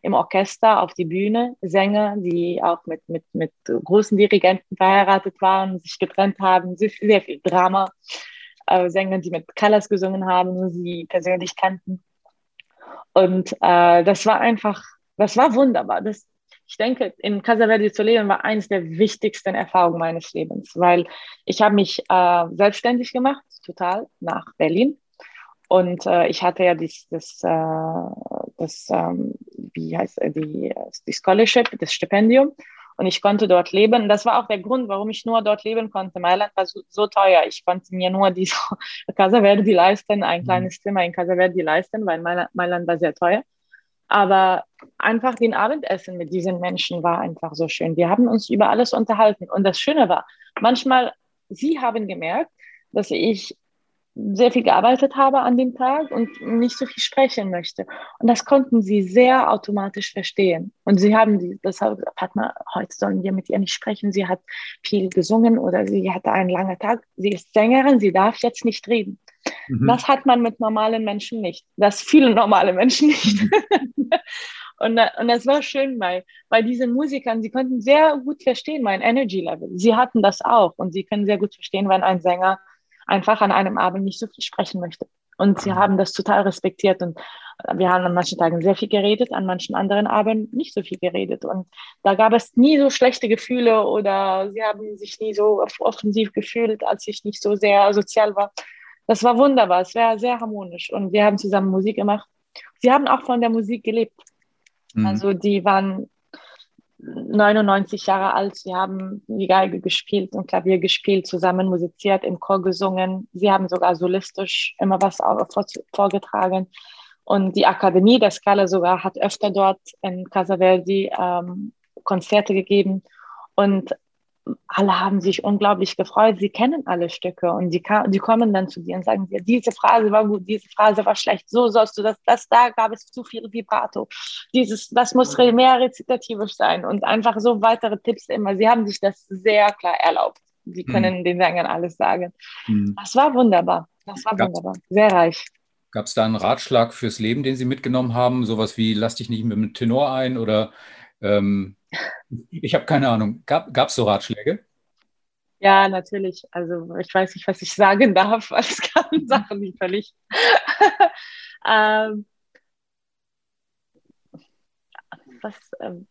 im Orchester, auf die Bühne, Sänger, die auch mit, mit, mit großen Dirigenten verheiratet waren, sich getrennt haben, sehr, sehr viel Drama. Äh, Sänger, die mit Callas gesungen haben sie persönlich kannten. Und äh, das war einfach, das war wunderbar. Das, ich denke, in Casa Verde zu leben war eines der wichtigsten Erfahrungen meines Lebens, weil ich habe mich äh, selbstständig gemacht, total, nach Berlin. Und äh, ich hatte ja dies, das, äh, das ähm, wie heißt die, die Scholarship, das Stipendium. Und ich konnte dort leben. Das war auch der Grund, warum ich nur dort leben konnte. Mailand war so, so teuer. Ich konnte mir nur diese <laughs> Casa Verde leisten, ein mhm. kleines Zimmer in Casa Verde leisten, weil Mailand, Mailand war sehr teuer. Aber einfach den Abendessen mit diesen Menschen war einfach so schön. Wir haben uns über alles unterhalten. Und das Schöne war, manchmal, sie haben gemerkt, dass ich sehr viel gearbeitet habe an dem Tag und nicht so viel sprechen möchte. Und das konnten sie sehr automatisch verstehen. Und sie haben das hat man, heute sollen wir mit ihr nicht sprechen. Sie hat viel gesungen oder sie hatte einen langen Tag. Sie ist Sängerin, sie darf jetzt nicht reden. Mhm. Das hat man mit normalen Menschen nicht. Das viele normale Menschen nicht. Mhm. <laughs> und, und das war schön, weil bei diesen Musikern, sie konnten sehr gut verstehen, mein Energy Level. Sie hatten das auch und sie können sehr gut verstehen, wenn ein Sänger einfach an einem Abend nicht so viel sprechen möchte. Und sie mhm. haben das total respektiert. Und wir haben an manchen Tagen sehr viel geredet, an manchen anderen Abenden nicht so viel geredet. Und da gab es nie so schlechte Gefühle oder sie haben sich nie so offensiv gefühlt, als ich nicht so sehr sozial war das war wunderbar, es war sehr harmonisch und wir haben zusammen Musik gemacht. Sie haben auch von der Musik gelebt. Mhm. Also die waren 99 Jahre alt, sie haben die Geige gespielt und Klavier gespielt, zusammen musiziert, im Chor gesungen. Sie haben sogar solistisch immer was vorgetragen. Und die Akademie der Scala sogar hat öfter dort in Casa Verdi ähm, Konzerte gegeben. Und alle haben sich unglaublich gefreut. Sie kennen alle Stücke und die, die kommen dann zu dir und sagen dir, diese Phrase war gut, diese Phrase war schlecht, so sollst du das, das da gab es zu viel Vibrato. Dieses, das muss mehr rezitativisch sein und einfach so weitere Tipps immer. Sie haben sich das sehr klar erlaubt. Sie mhm. können mhm. den Sängern alles sagen. Mhm. Das war wunderbar. Das war gab's, wunderbar. Sehr reich. Gab es da einen Ratschlag fürs Leben, den Sie mitgenommen haben? Sowas wie, lass dich nicht mit dem Tenor ein oder ähm ich habe keine Ahnung. Gab es so Ratschläge? Ja, natürlich. Also ich weiß nicht, was ich sagen darf, weil <laughs> es gab Sachen, die völlig. <laughs> ähm, was, ähm,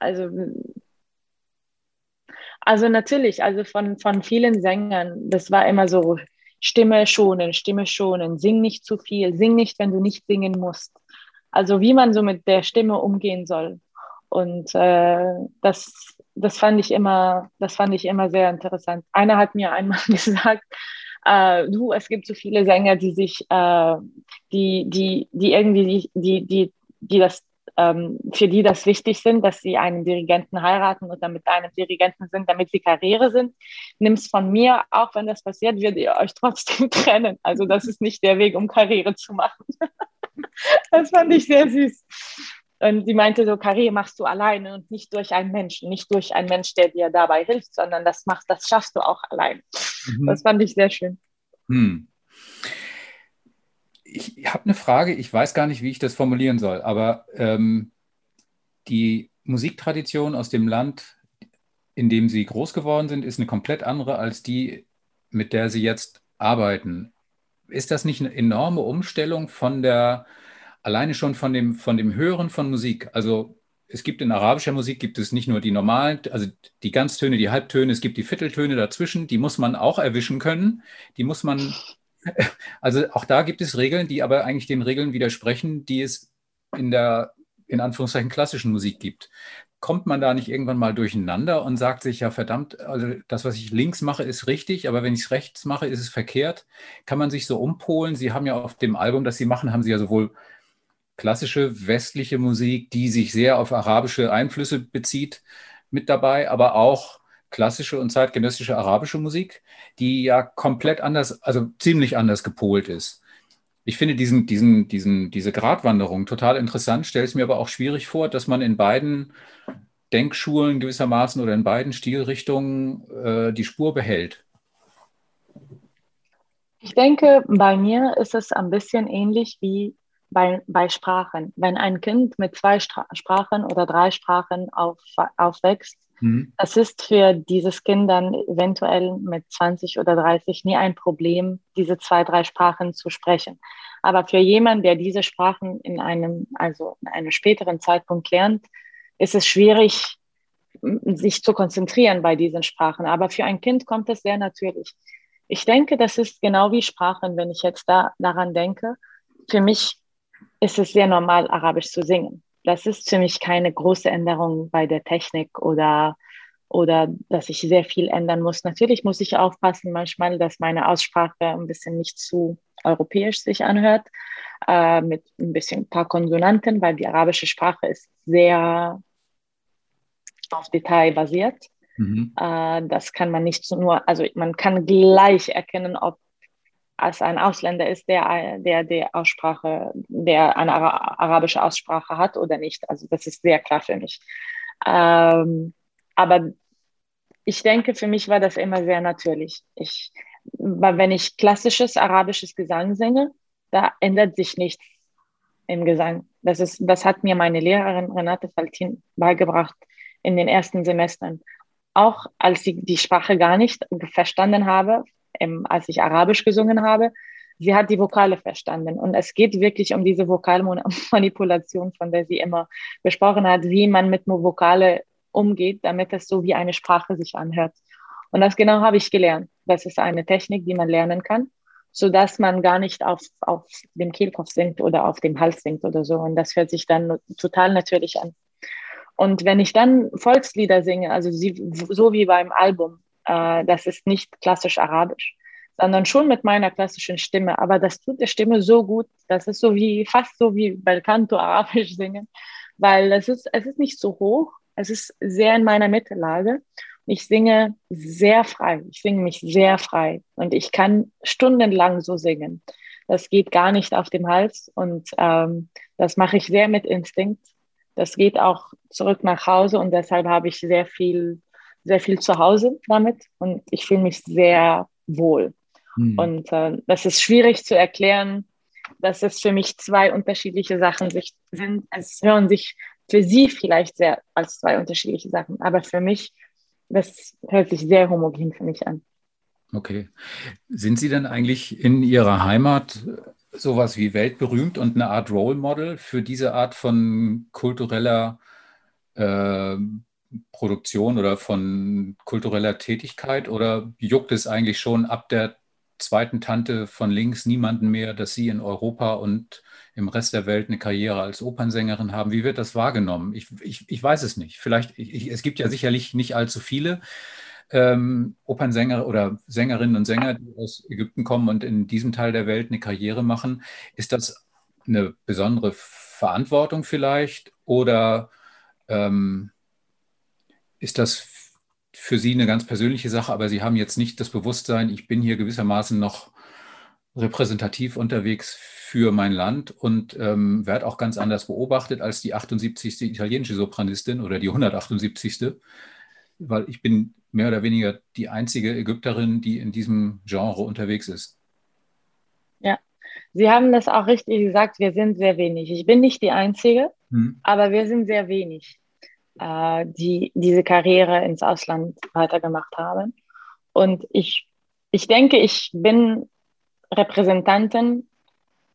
also, also natürlich, also von, von vielen Sängern, das war immer so, Stimme schonen, Stimme schonen, sing nicht zu viel, sing nicht, wenn du nicht singen musst. Also wie man so mit der Stimme umgehen soll. Und äh, das, das fand ich immer, das fand ich immer sehr interessant. Einer hat mir einmal <laughs> gesagt, äh, du, es gibt so viele Sänger, die sich, äh, die, die, die irgendwie, die, die, die das, ähm, für die das wichtig sind, dass sie einen Dirigenten heiraten oder mit einem Dirigenten sind, damit sie Karriere sind. Nimm's von mir, auch wenn das passiert, werdet ihr euch trotzdem <laughs> trennen. Also das ist nicht der Weg, um Karriere zu machen. <laughs> das fand ich sehr süß. Und sie meinte so, Karriere machst du alleine und nicht durch einen Menschen, nicht durch einen Mensch, der dir dabei hilft, sondern das machst, das schaffst du auch allein. Mhm. Das fand ich sehr schön. Hm. Ich habe eine Frage, ich weiß gar nicht, wie ich das formulieren soll, aber ähm, die Musiktradition aus dem Land, in dem Sie groß geworden sind, ist eine komplett andere als die, mit der Sie jetzt arbeiten. Ist das nicht eine enorme Umstellung von der alleine schon von dem, von dem Hören von Musik. Also es gibt in arabischer Musik gibt es nicht nur die normalen, also die Ganztöne, die Halbtöne, es gibt die Vierteltöne dazwischen, die muss man auch erwischen können. Die muss man, <laughs> also auch da gibt es Regeln, die aber eigentlich den Regeln widersprechen, die es in der in Anführungszeichen klassischen Musik gibt. Kommt man da nicht irgendwann mal durcheinander und sagt sich, ja verdammt, also das, was ich links mache, ist richtig, aber wenn ich es rechts mache, ist es verkehrt? Kann man sich so umpolen? Sie haben ja auf dem Album, das Sie machen, haben Sie ja sowohl klassische westliche Musik, die sich sehr auf arabische Einflüsse bezieht, mit dabei, aber auch klassische und zeitgenössische arabische Musik, die ja komplett anders, also ziemlich anders gepolt ist. Ich finde diesen, diesen, diesen, diese Gratwanderung total interessant, stelle es mir aber auch schwierig vor, dass man in beiden Denkschulen gewissermaßen oder in beiden Stilrichtungen äh, die Spur behält. Ich denke, bei mir ist es ein bisschen ähnlich wie bei, bei Sprachen. Wenn ein Kind mit zwei Stra Sprachen oder drei Sprachen auf, aufwächst, Mhm. Das ist für dieses Kind dann eventuell mit 20 oder 30 nie ein Problem, diese zwei, drei Sprachen zu sprechen. Aber für jemanden, der diese Sprachen in einem, also in einem späteren Zeitpunkt lernt, ist es schwierig, sich zu konzentrieren bei diesen Sprachen. Aber für ein Kind kommt es sehr natürlich. Ich denke, das ist genau wie Sprachen, wenn ich jetzt da, daran denke. Für mich ist es sehr normal, Arabisch zu singen das ist für mich keine große Änderung bei der Technik oder, oder dass ich sehr viel ändern muss. Natürlich muss ich aufpassen manchmal, dass meine Aussprache ein bisschen nicht zu europäisch sich anhört, äh, mit ein bisschen ein paar Konsonanten, weil die arabische Sprache ist sehr auf Detail basiert. Mhm. Äh, das kann man nicht nur, also man kann gleich erkennen, ob als ein Ausländer ist, der, der die Aussprache, der eine arabische Aussprache hat oder nicht. Also das ist sehr klar für mich. Ähm, aber ich denke, für mich war das immer sehr natürlich. Ich, wenn ich klassisches arabisches Gesang singe, da ändert sich nichts im Gesang. Das, ist, das hat mir meine Lehrerin Renate Faltin beigebracht in den ersten Semestern. Auch als ich die Sprache gar nicht verstanden habe, ähm, als ich Arabisch gesungen habe, sie hat die Vokale verstanden. Und es geht wirklich um diese Vokalmanipulation, von der sie immer besprochen hat, wie man mit Vokale umgeht, damit es so wie eine Sprache sich anhört. Und das genau habe ich gelernt. Das ist eine Technik, die man lernen kann, sodass man gar nicht auf, auf dem Kehlkopf singt oder auf dem Hals singt oder so. Und das hört sich dann total natürlich an. Und wenn ich dann Volkslieder singe, also so wie beim Album, äh, das ist nicht klassisch arabisch, sondern schon mit meiner klassischen Stimme. Aber das tut der Stimme so gut, das ist so wie, fast so wie Belcanto arabisch singen, weil es ist, es ist nicht so hoch, es ist sehr in meiner Mittellage. Ich singe sehr frei, ich singe mich sehr frei und ich kann stundenlang so singen. Das geht gar nicht auf dem Hals und ähm, das mache ich sehr mit Instinkt. Das geht auch zurück nach Hause und deshalb habe ich sehr viel sehr viel zu Hause damit und ich fühle mich sehr wohl. Mhm. Und äh, das ist schwierig zu erklären, dass es für mich zwei unterschiedliche Sachen sind. Es hören sich für Sie vielleicht sehr als zwei unterschiedliche Sachen, aber für mich, das hört sich sehr homogen für mich an. Okay. Sind Sie denn eigentlich in Ihrer Heimat sowas wie weltberühmt und eine Art Role Model für diese Art von kultureller äh, Produktion oder von kultureller Tätigkeit oder juckt es eigentlich schon ab der zweiten Tante von links niemanden mehr, dass Sie in Europa und im Rest der Welt eine Karriere als Opernsängerin haben? Wie wird das wahrgenommen? Ich, ich, ich weiß es nicht. Vielleicht, ich, es gibt ja sicherlich nicht allzu viele ähm, Opernsänger oder Sängerinnen und Sänger, die aus Ägypten kommen und in diesem Teil der Welt eine Karriere machen. Ist das eine besondere Verantwortung vielleicht oder ähm, ist das für Sie eine ganz persönliche Sache, aber Sie haben jetzt nicht das Bewusstsein, ich bin hier gewissermaßen noch repräsentativ unterwegs für mein Land und ähm, werde auch ganz anders beobachtet als die 78. italienische Sopranistin oder die 178. Weil ich bin mehr oder weniger die einzige Ägypterin, die in diesem Genre unterwegs ist. Ja, Sie haben das auch richtig gesagt, wir sind sehr wenig. Ich bin nicht die Einzige, hm. aber wir sind sehr wenig äh, die diese Karriere ins Ausland weitergemacht haben. Und ich, ich denke, ich bin Repräsentantin,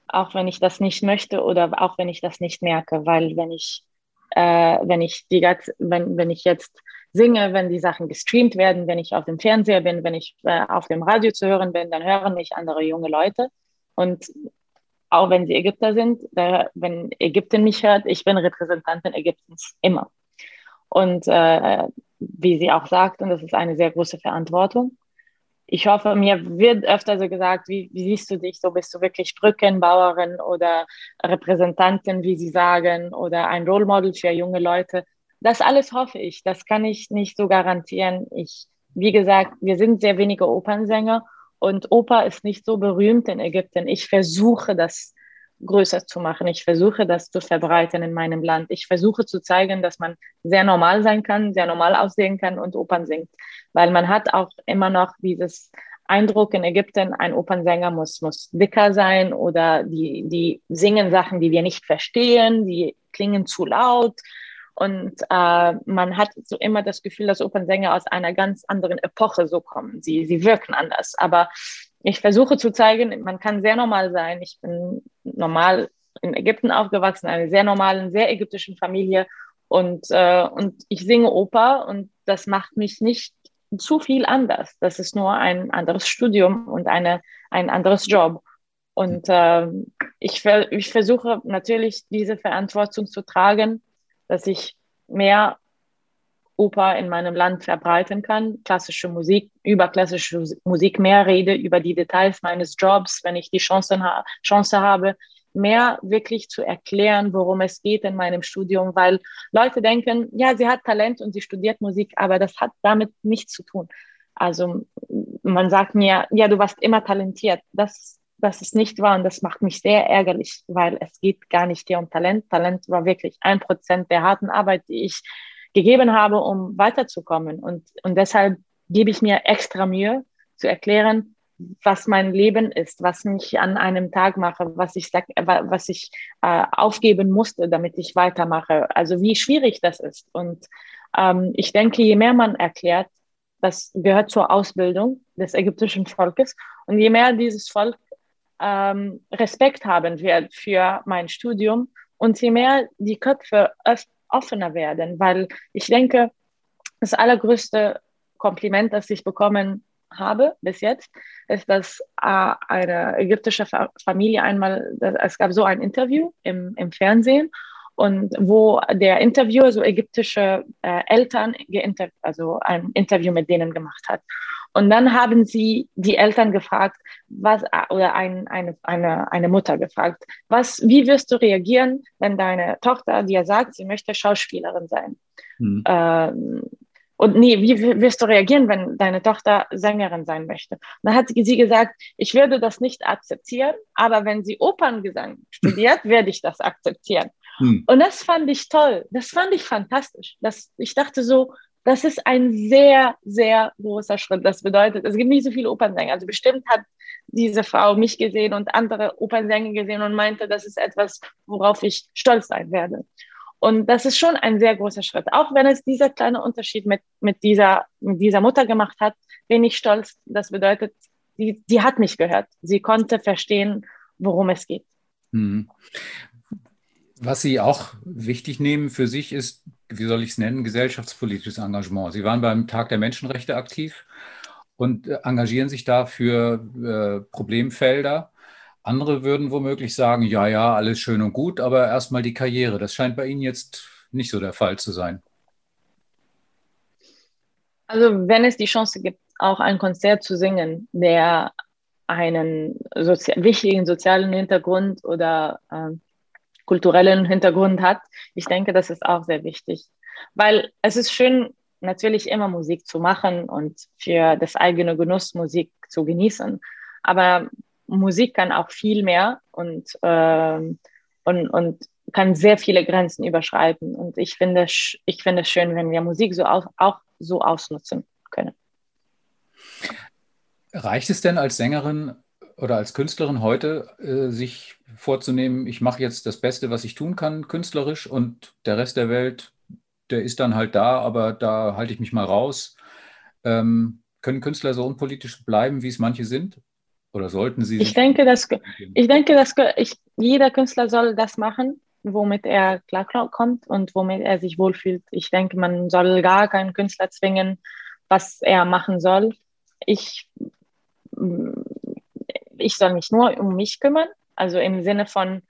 auch wenn ich das nicht möchte oder auch wenn ich das nicht merke, weil wenn ich, äh, wenn ich die wenn, wenn ich jetzt singe, wenn die Sachen gestreamt werden, wenn ich auf dem Fernseher bin, wenn ich äh, auf dem Radio zu hören bin, dann hören mich andere junge Leute. Und auch wenn sie Ägypter sind, da, wenn Ägypten mich hört, ich bin Repräsentantin Ägyptens immer. Und äh, wie sie auch sagt, und das ist eine sehr große Verantwortung. Ich hoffe, mir wird öfter so gesagt, wie, wie siehst du dich so? Bist du wirklich Brückenbauerin oder Repräsentantin, wie sie sagen, oder ein Role Model für junge Leute? Das alles hoffe ich. Das kann ich nicht so garantieren. Ich, wie gesagt, wir sind sehr wenige Opernsänger und Oper ist nicht so berühmt in Ägypten. Ich versuche das größer zu machen. Ich versuche das zu verbreiten in meinem Land. Ich versuche zu zeigen, dass man sehr normal sein kann, sehr normal aussehen kann und Opern singt. Weil man hat auch immer noch dieses Eindruck in Ägypten, ein Opernsänger muss, muss dicker sein oder die, die singen Sachen, die wir nicht verstehen, die klingen zu laut. Und äh, man hat so immer das Gefühl, dass Opernsänger aus einer ganz anderen Epoche so kommen. Sie, sie wirken anders. Aber ich versuche zu zeigen, man kann sehr normal sein. Ich bin normal in Ägypten aufgewachsen, eine sehr normalen, sehr ägyptischen Familie. Und, äh, und ich singe Oper und das macht mich nicht zu viel anders. Das ist nur ein anderes Studium und eine, ein anderes Job. Und äh, ich, ich versuche natürlich diese Verantwortung zu tragen, dass ich mehr Oper in meinem Land verbreiten kann, klassische Musik, über klassische Musik mehr rede, über die Details meines Jobs, wenn ich die Chance, ha Chance habe, mehr wirklich zu erklären, worum es geht in meinem Studium, weil Leute denken, ja, sie hat Talent und sie studiert Musik, aber das hat damit nichts zu tun. Also man sagt mir, ja, du warst immer talentiert. Das, das ist nicht wahr und das macht mich sehr ärgerlich, weil es geht gar nicht hier um Talent. Talent war wirklich ein Prozent der harten Arbeit, die ich gegeben habe, um weiterzukommen. Und, und deshalb gebe ich mir extra Mühe zu erklären, was mein Leben ist, was ich an einem Tag mache, was ich, was ich äh, aufgeben musste, damit ich weitermache. Also wie schwierig das ist. Und ähm, ich denke, je mehr man erklärt, das gehört zur Ausbildung des ägyptischen Volkes. Und je mehr dieses Volk ähm, Respekt haben wird für mein Studium und je mehr die Köpfe offener werden, weil ich denke, das allergrößte Kompliment, das ich bekommen habe bis jetzt, ist, dass äh, eine ägyptische Familie einmal, es gab so ein Interview im, im Fernsehen und wo der Interviewer so ägyptische äh, Eltern, also ein Interview mit denen gemacht hat. Und dann haben sie die Eltern gefragt, was, oder ein, eine, eine, eine Mutter gefragt, was, wie wirst du reagieren, wenn deine Tochter dir sagt, sie möchte Schauspielerin sein? Mhm. Ähm, und nee, wie wirst du reagieren, wenn deine Tochter Sängerin sein möchte? Und dann hat sie gesagt, ich würde das nicht akzeptieren, aber wenn sie Operngesang studiert, <laughs> werde ich das akzeptieren. Hm. Und das fand ich toll. Das fand ich fantastisch. Das, ich dachte so, das ist ein sehr, sehr großer Schritt. Das bedeutet, es gibt nicht so viele Opernsänger. Also bestimmt hat diese Frau mich gesehen und andere Opernsänger gesehen und meinte, das ist etwas, worauf ich stolz sein werde. Und das ist schon ein sehr großer Schritt. Auch wenn es dieser kleine Unterschied mit, mit, dieser, mit dieser Mutter gemacht hat, bin ich stolz. Das bedeutet, sie, sie hat mich gehört. Sie konnte verstehen, worum es geht. Mhm. Was Sie auch wichtig nehmen für sich ist, wie soll ich es nennen, gesellschaftspolitisches Engagement. Sie waren beim Tag der Menschenrechte aktiv und äh, engagieren sich da für äh, Problemfelder. Andere würden womöglich sagen, ja, ja, alles schön und gut, aber erstmal die Karriere. Das scheint bei Ihnen jetzt nicht so der Fall zu sein. Also wenn es die Chance gibt, auch ein Konzert zu singen, der einen sozi wichtigen sozialen Hintergrund oder äh, kulturellen Hintergrund hat. Ich denke, das ist auch sehr wichtig, weil es ist schön, natürlich immer Musik zu machen und für das eigene Genuss Musik zu genießen. Aber Musik kann auch viel mehr und, äh, und, und kann sehr viele Grenzen überschreiten. Und ich finde, ich finde es schön, wenn wir Musik so auch, auch so ausnutzen können. Reicht es denn als Sängerin oder als Künstlerin heute, äh, sich vorzunehmen, ich mache jetzt das Beste, was ich tun kann, künstlerisch und der Rest der Welt, der ist dann halt da, aber da halte ich mich mal raus. Ähm, können Künstler so unpolitisch bleiben, wie es manche sind? Oder sollten sie? Ich denke, dass, ich denke, dass ich, jeder Künstler soll das machen, womit er klarkommt und womit er sich wohlfühlt. Ich denke, man soll gar keinen Künstler zwingen, was er machen soll. Ich ich soll mich nur um mich kümmern Also im Sinne von,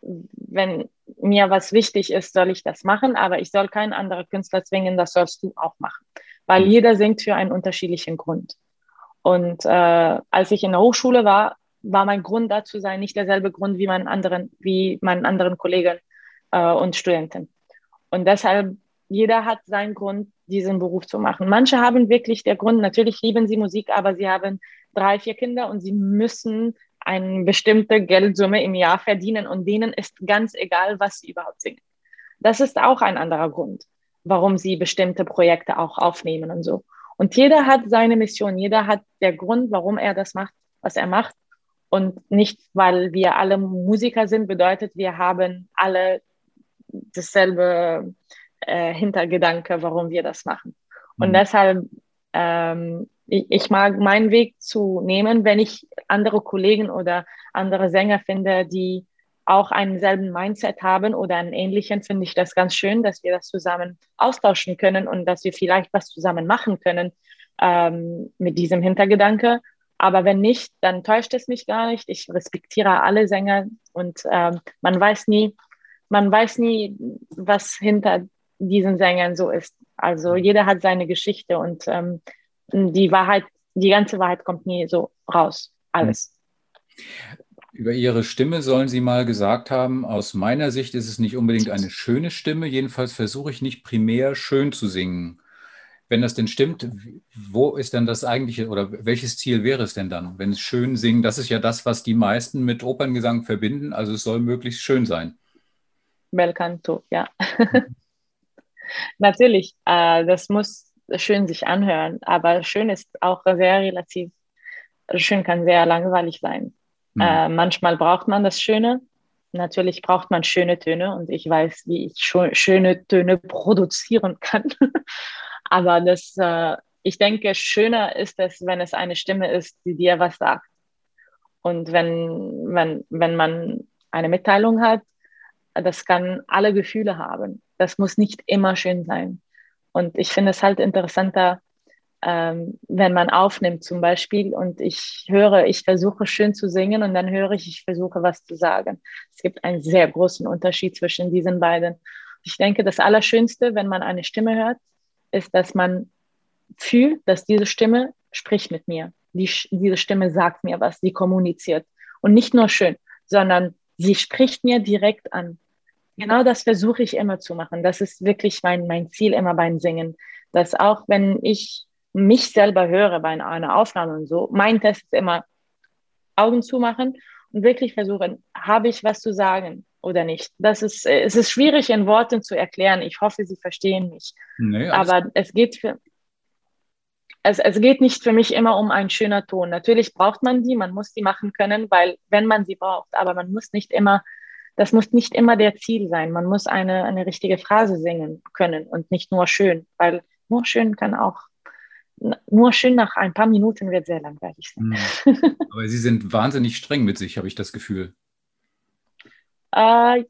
wenn mir was wichtig ist, soll ich das machen, aber ich soll keinen anderen Künstler zwingen, das sollst du auch machen. Weil mhm. jeder singt für einen unterschiedlichen Grund. Und äh, als ich in der Hochschule war, war mein Grund dazu sein nicht derselbe Grund wie meinen anderen, wie meinen anderen Kollegen äh, und Studenten. Und deshalb, jeder hat seinen Grund, diesen Beruf zu machen. Manche haben wirklich der Grund, natürlich lieben sie Musik, aber sie haben drei, vier Kinder und sie müssen eine bestimmte Geldsumme im Jahr verdienen und denen ist ganz egal, was sie überhaupt singen. Das ist auch ein anderer Grund, warum sie bestimmte Projekte auch aufnehmen und so. Und jeder hat seine Mission, jeder hat der Grund, warum er das macht, was er macht. Und nicht, weil wir alle Musiker sind, bedeutet, wir haben alle dasselbe äh, Hintergedanke, warum wir das machen. Und mhm. deshalb ähm, ich, ich mag meinen Weg zu nehmen, wenn ich andere Kollegen oder andere Sänger finde, die auch einen selben Mindset haben oder einen ähnlichen, finde ich das ganz schön, dass wir das zusammen austauschen können und dass wir vielleicht was zusammen machen können ähm, mit diesem Hintergedanke. Aber wenn nicht, dann täuscht es mich gar nicht. Ich respektiere alle Sänger und ähm, man weiß nie, man weiß nie, was hinter diesen Sängern so ist. Also jeder hat seine Geschichte und ähm, die Wahrheit, die ganze Wahrheit kommt nie so raus. Alles. Über Ihre Stimme sollen Sie mal gesagt haben, aus meiner Sicht ist es nicht unbedingt eine schöne Stimme. Jedenfalls versuche ich nicht primär schön zu singen. Wenn das denn stimmt, wo ist denn das eigentliche oder welches Ziel wäre es denn dann, wenn es schön singen? Das ist ja das, was die meisten mit Operngesang verbinden. Also es soll möglichst schön sein. Bel canto, ja. <laughs> Natürlich, äh, das muss schön sich anhören, aber schön ist auch sehr relativ. Schön kann sehr langweilig sein. Mhm. Äh, manchmal braucht man das Schöne. Natürlich braucht man schöne Töne und ich weiß, wie ich schöne Töne <laughs> produzieren kann. <laughs> aber das, äh, ich denke, schöner ist es, wenn es eine Stimme ist, die dir was sagt. Und wenn, wenn, wenn man eine Mitteilung hat, das kann alle Gefühle haben. Das muss nicht immer schön sein. Und ich finde es halt interessanter, ähm, wenn man aufnimmt zum Beispiel und ich höre, ich versuche schön zu singen und dann höre ich, ich versuche was zu sagen. Es gibt einen sehr großen Unterschied zwischen diesen beiden. Ich denke, das Allerschönste, wenn man eine Stimme hört, ist, dass man fühlt, dass diese Stimme spricht mit mir. Die, diese Stimme sagt mir was, sie kommuniziert. Und nicht nur schön, sondern sie spricht mir direkt an genau das versuche ich immer zu machen. Das ist wirklich mein, mein Ziel immer beim Singen. Dass auch wenn ich mich selber höre bei einer Aufnahme und so, mein Test ist immer Augen zumachen und wirklich versuchen, habe ich was zu sagen oder nicht. Das ist, es ist schwierig in Worten zu erklären. Ich hoffe, Sie verstehen mich. Nee, Aber es geht für, es, es geht nicht für mich immer um einen schöner Ton. Natürlich braucht man die, man muss die machen können, weil wenn man sie braucht, aber man muss nicht immer das muss nicht immer der Ziel sein. Man muss eine, eine richtige Phrase singen können und nicht nur schön, weil nur schön kann auch, nur schön nach ein paar Minuten wird sehr langweilig sein. Mhm. <laughs> Aber Sie sind wahnsinnig streng mit sich, habe ich das Gefühl. Äh,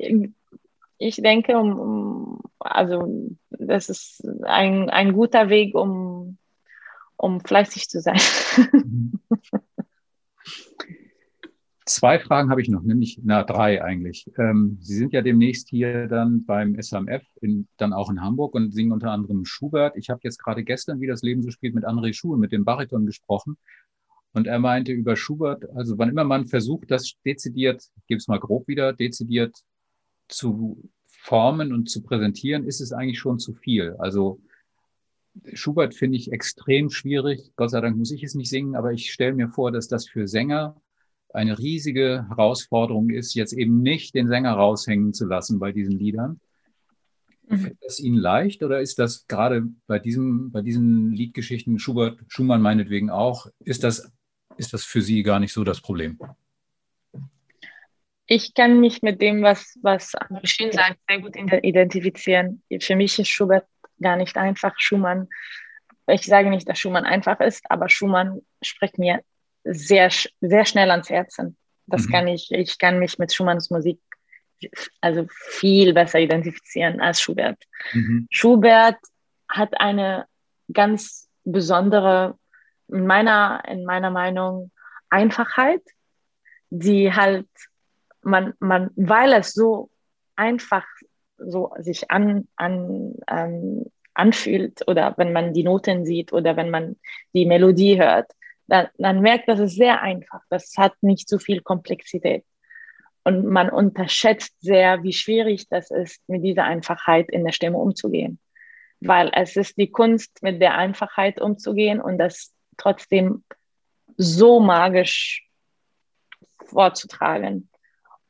ich denke, um, also das ist ein, ein guter Weg, um, um fleißig zu sein. Mhm. <laughs> Zwei Fragen habe ich noch, nämlich, na, drei eigentlich. Ähm, Sie sind ja demnächst hier dann beim SMF, in, dann auch in Hamburg und singen unter anderem Schubert. Ich habe jetzt gerade gestern, wie das Leben so spielt, mit André Schuhe, mit dem Bariton gesprochen. Und er meinte über Schubert, also wann immer man versucht, das dezidiert, ich gebe es mal grob wieder, dezidiert zu formen und zu präsentieren, ist es eigentlich schon zu viel. Also Schubert finde ich extrem schwierig. Gott sei Dank muss ich es nicht singen, aber ich stelle mir vor, dass das für Sänger eine riesige Herausforderung ist, jetzt eben nicht den Sänger raushängen zu lassen bei diesen Liedern. Mhm. Fällt das Ihnen leicht oder ist das gerade bei, diesem, bei diesen Liedgeschichten, Schubert, Schumann meinetwegen auch, ist das, ist das für Sie gar nicht so das Problem? Ich kann mich mit dem, was, was Schön sagt, sehr gut identifizieren. Für mich ist Schubert gar nicht einfach. Schumann, ich sage nicht, dass Schumann einfach ist, aber Schumann spricht mir sehr, sehr schnell ans Herzen. Das mhm. kann ich, ich kann mich mit Schumanns Musik also viel besser identifizieren als Schubert. Mhm. Schubert hat eine ganz besondere, in meiner, in meiner Meinung, Einfachheit, die halt man, man, weil es so einfach so sich an, an, ähm, anfühlt oder wenn man die Noten sieht oder wenn man die Melodie hört, dann, dann merkt, dass es sehr einfach. Das hat nicht so viel Komplexität. Und man unterschätzt sehr, wie schwierig das ist, mit dieser Einfachheit in der Stimme umzugehen. Weil es ist die Kunst, mit der Einfachheit umzugehen und das trotzdem so magisch vorzutragen.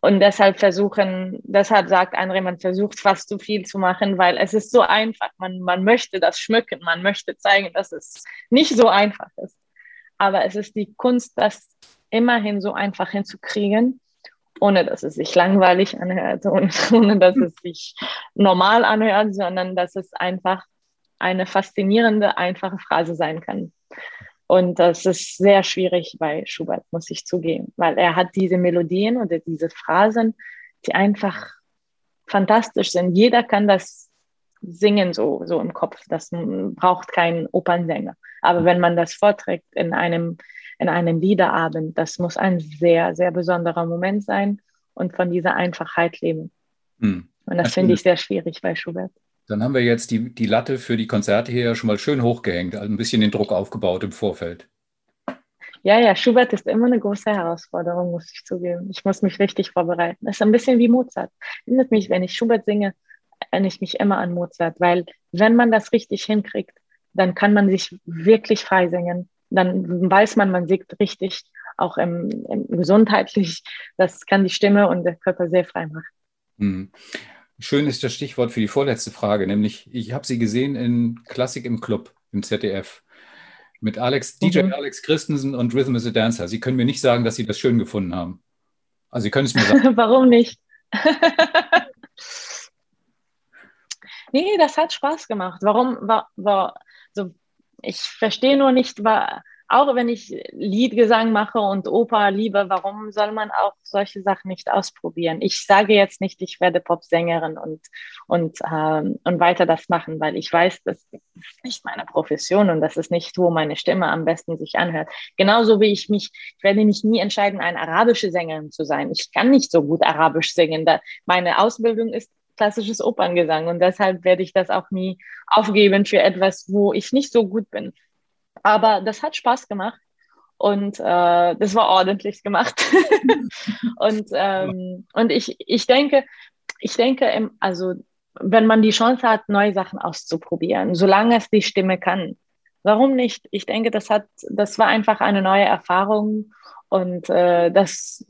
Und deshalb versuchen, deshalb sagt André, man versucht fast zu viel zu machen, weil es ist so einfach. Man, man möchte das schmücken, man möchte zeigen, dass es nicht so einfach ist. Aber es ist die Kunst, das immerhin so einfach hinzukriegen, ohne dass es sich langweilig anhört, ohne, <laughs> ohne dass es sich normal anhört, sondern dass es einfach eine faszinierende, einfache Phrase sein kann. Und das ist sehr schwierig bei Schubert, muss ich zugeben, weil er hat diese Melodien oder diese Phrasen, die einfach fantastisch sind. Jeder kann das singen so, so im Kopf. Das braucht keinen Opernsänger. Aber wenn man das vorträgt in einem, in einem Liederabend, das muss ein sehr, sehr besonderer Moment sein und von dieser Einfachheit leben. Hm. Und das finde ich sehr schwierig bei Schubert. Dann haben wir jetzt die, die Latte für die Konzerte hier schon mal schön hochgehängt, also ein bisschen den Druck aufgebaut im Vorfeld. Ja, ja, Schubert ist immer eine große Herausforderung, muss ich zugeben. Ich muss mich richtig vorbereiten. Das ist ein bisschen wie Mozart. Erinnert mich, wenn ich Schubert singe, erinnere ich mich immer an Mozart, weil wenn man das richtig hinkriegt, dann kann man sich wirklich frei singen. Dann weiß man, man singt richtig, auch im, im gesundheitlich. Das kann die Stimme und der Körper sehr frei machen. Hm. Schön ist das Stichwort für die vorletzte Frage, nämlich ich habe sie gesehen in Klassik im Club im ZDF mit Alex, DJ mhm. Alex Christensen und Rhythm is a Dancer. Sie können mir nicht sagen, dass Sie das schön gefunden haben. Also Sie können es mir sagen. <laughs> Warum nicht? <laughs> nee, das hat Spaß gemacht. Warum war, war so ich verstehe nur nicht, war, auch wenn ich Liedgesang mache und Oper liebe, warum soll man auch solche Sachen nicht ausprobieren? Ich sage jetzt nicht, ich werde Popsängerin und, und, ähm, und weiter das machen, weil ich weiß, das ist nicht meine Profession und das ist nicht, wo meine Stimme am besten sich anhört. Genauso wie ich mich, ich werde mich nie entscheiden, eine arabische Sängerin zu sein. Ich kann nicht so gut Arabisch singen. Da meine Ausbildung ist klassisches Operngesang und deshalb werde ich das auch nie aufgeben für etwas, wo ich nicht so gut bin. Aber das hat Spaß gemacht und äh, das war ordentlich gemacht. <laughs> und ähm, und ich, ich denke, ich denke, also wenn man die Chance hat, neue Sachen auszuprobieren, solange es die Stimme kann, warum nicht? Ich denke, das hat, das war einfach eine neue Erfahrung und äh, das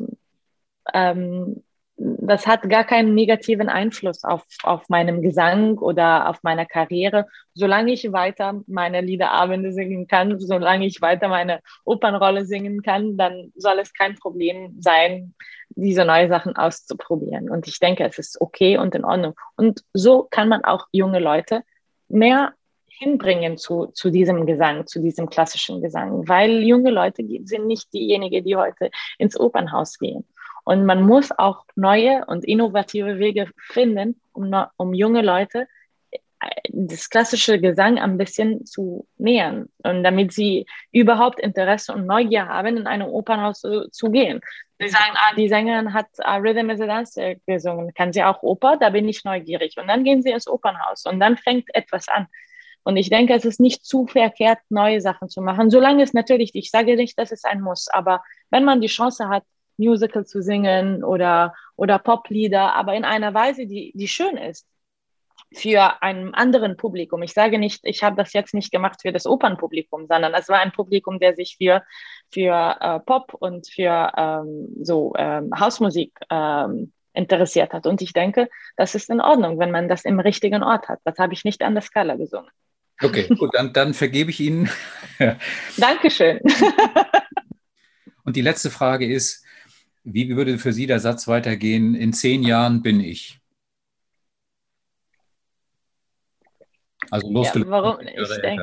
ähm, das hat gar keinen negativen Einfluss auf, auf meinem Gesang oder auf meiner Karriere. Solange ich weiter meine Liederabende singen kann, solange ich weiter meine Opernrolle singen kann, dann soll es kein Problem sein, diese neuen Sachen auszuprobieren. Und ich denke, es ist okay und in Ordnung. Und so kann man auch junge Leute mehr hinbringen zu, zu diesem Gesang, zu diesem klassischen Gesang, weil junge Leute sind nicht diejenigen, die heute ins Opernhaus gehen. Und man muss auch neue und innovative Wege finden, um, um junge Leute äh, das klassische Gesang ein bisschen zu nähern und damit sie überhaupt Interesse und Neugier haben, in ein Opernhaus zu, zu gehen. Sie sagen, ah, die Sängerin hat uh, Rhythm is a Dance gesungen, kann sie auch Oper? Da bin ich neugierig. Und dann gehen sie ins Opernhaus und dann fängt etwas an. Und ich denke, es ist nicht zu verkehrt, neue Sachen zu machen, solange es natürlich, ich sage nicht, dass es ein Muss, aber wenn man die Chance hat, Musical zu singen oder, oder Poplieder, aber in einer Weise, die, die schön ist für ein anderen Publikum. Ich sage nicht, ich habe das jetzt nicht gemacht für das Opernpublikum, sondern es war ein Publikum, der sich für, für äh, Pop und für ähm, so ähm, Hausmusik ähm, interessiert hat. Und ich denke, das ist in Ordnung, wenn man das im richtigen Ort hat. Das habe ich nicht an der Skala gesungen. Okay, <laughs> gut, dann, dann vergebe ich Ihnen. Dankeschön. Und die letzte Frage ist, wie würde für Sie der Satz weitergehen? In zehn Jahren bin ich. Also losgelöst. Ja, warum? Ich, denk,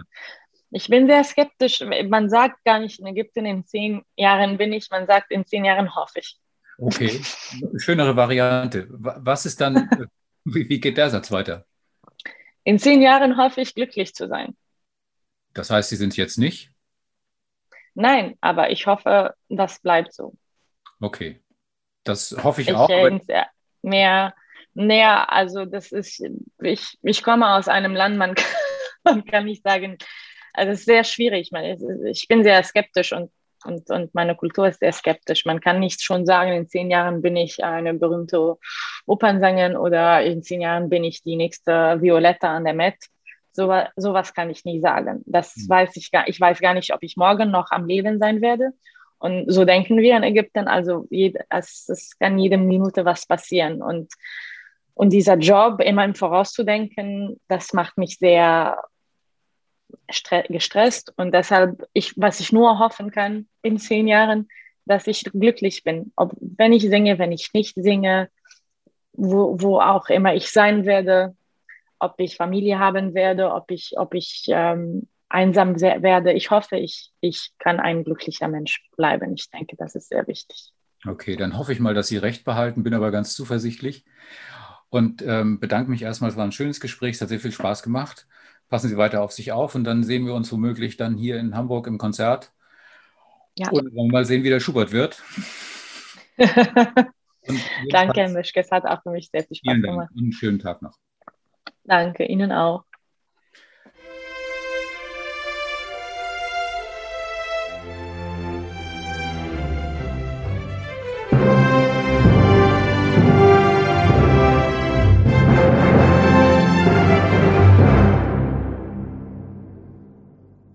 ich bin sehr skeptisch. Man sagt gar nicht in Ägypten, in zehn Jahren bin ich, man sagt, in zehn Jahren hoffe ich. Okay, schönere Variante. Was ist dann, <laughs> wie geht der Satz weiter? In zehn Jahren hoffe ich, glücklich zu sein. Das heißt, Sie sind jetzt nicht? Nein, aber ich hoffe, das bleibt so. Okay. Das hoffe ich, ich auch. Mehr, näher, also das ist, ich, ich komme aus einem Land, man, <laughs> man kann nicht sagen, also es ist sehr schwierig. Ich bin sehr skeptisch und, und, und meine Kultur ist sehr skeptisch. Man kann nicht schon sagen, in zehn Jahren bin ich eine berühmte Opernsängerin oder in zehn Jahren bin ich die nächste Violetta an der Met. So, sowas kann ich nie sagen. Das mhm. weiß ich gar, ich weiß gar nicht, ob ich morgen noch am Leben sein werde. Und so denken wir in Ägypten. Also es, es kann jede Minute was passieren. Und, und dieser Job immer im Voraus zu denken, das macht mich sehr gestresst. Und deshalb, ich, was ich nur hoffen kann in zehn Jahren, dass ich glücklich bin. Ob, wenn ich singe, wenn ich nicht singe, wo, wo auch immer ich sein werde, ob ich Familie haben werde, ob ich, ob ich ähm, einsam werde. Ich hoffe, ich, ich kann ein glücklicher Mensch bleiben. Ich denke, das ist sehr wichtig. Okay, dann hoffe ich mal, dass Sie recht behalten, bin aber ganz zuversichtlich und ähm, bedanke mich erstmal. Es war ein schönes Gespräch, es hat sehr viel Spaß gemacht. Passen Sie weiter auf sich auf und dann sehen wir uns womöglich dann hier in Hamburg im Konzert. Ja. Und wollen mal sehen, wie der Schubert wird. <laughs> Danke, Herr Mischke, es hat auch für mich sehr viel Spaß gemacht. Und einen schönen Tag noch. Danke, Ihnen auch.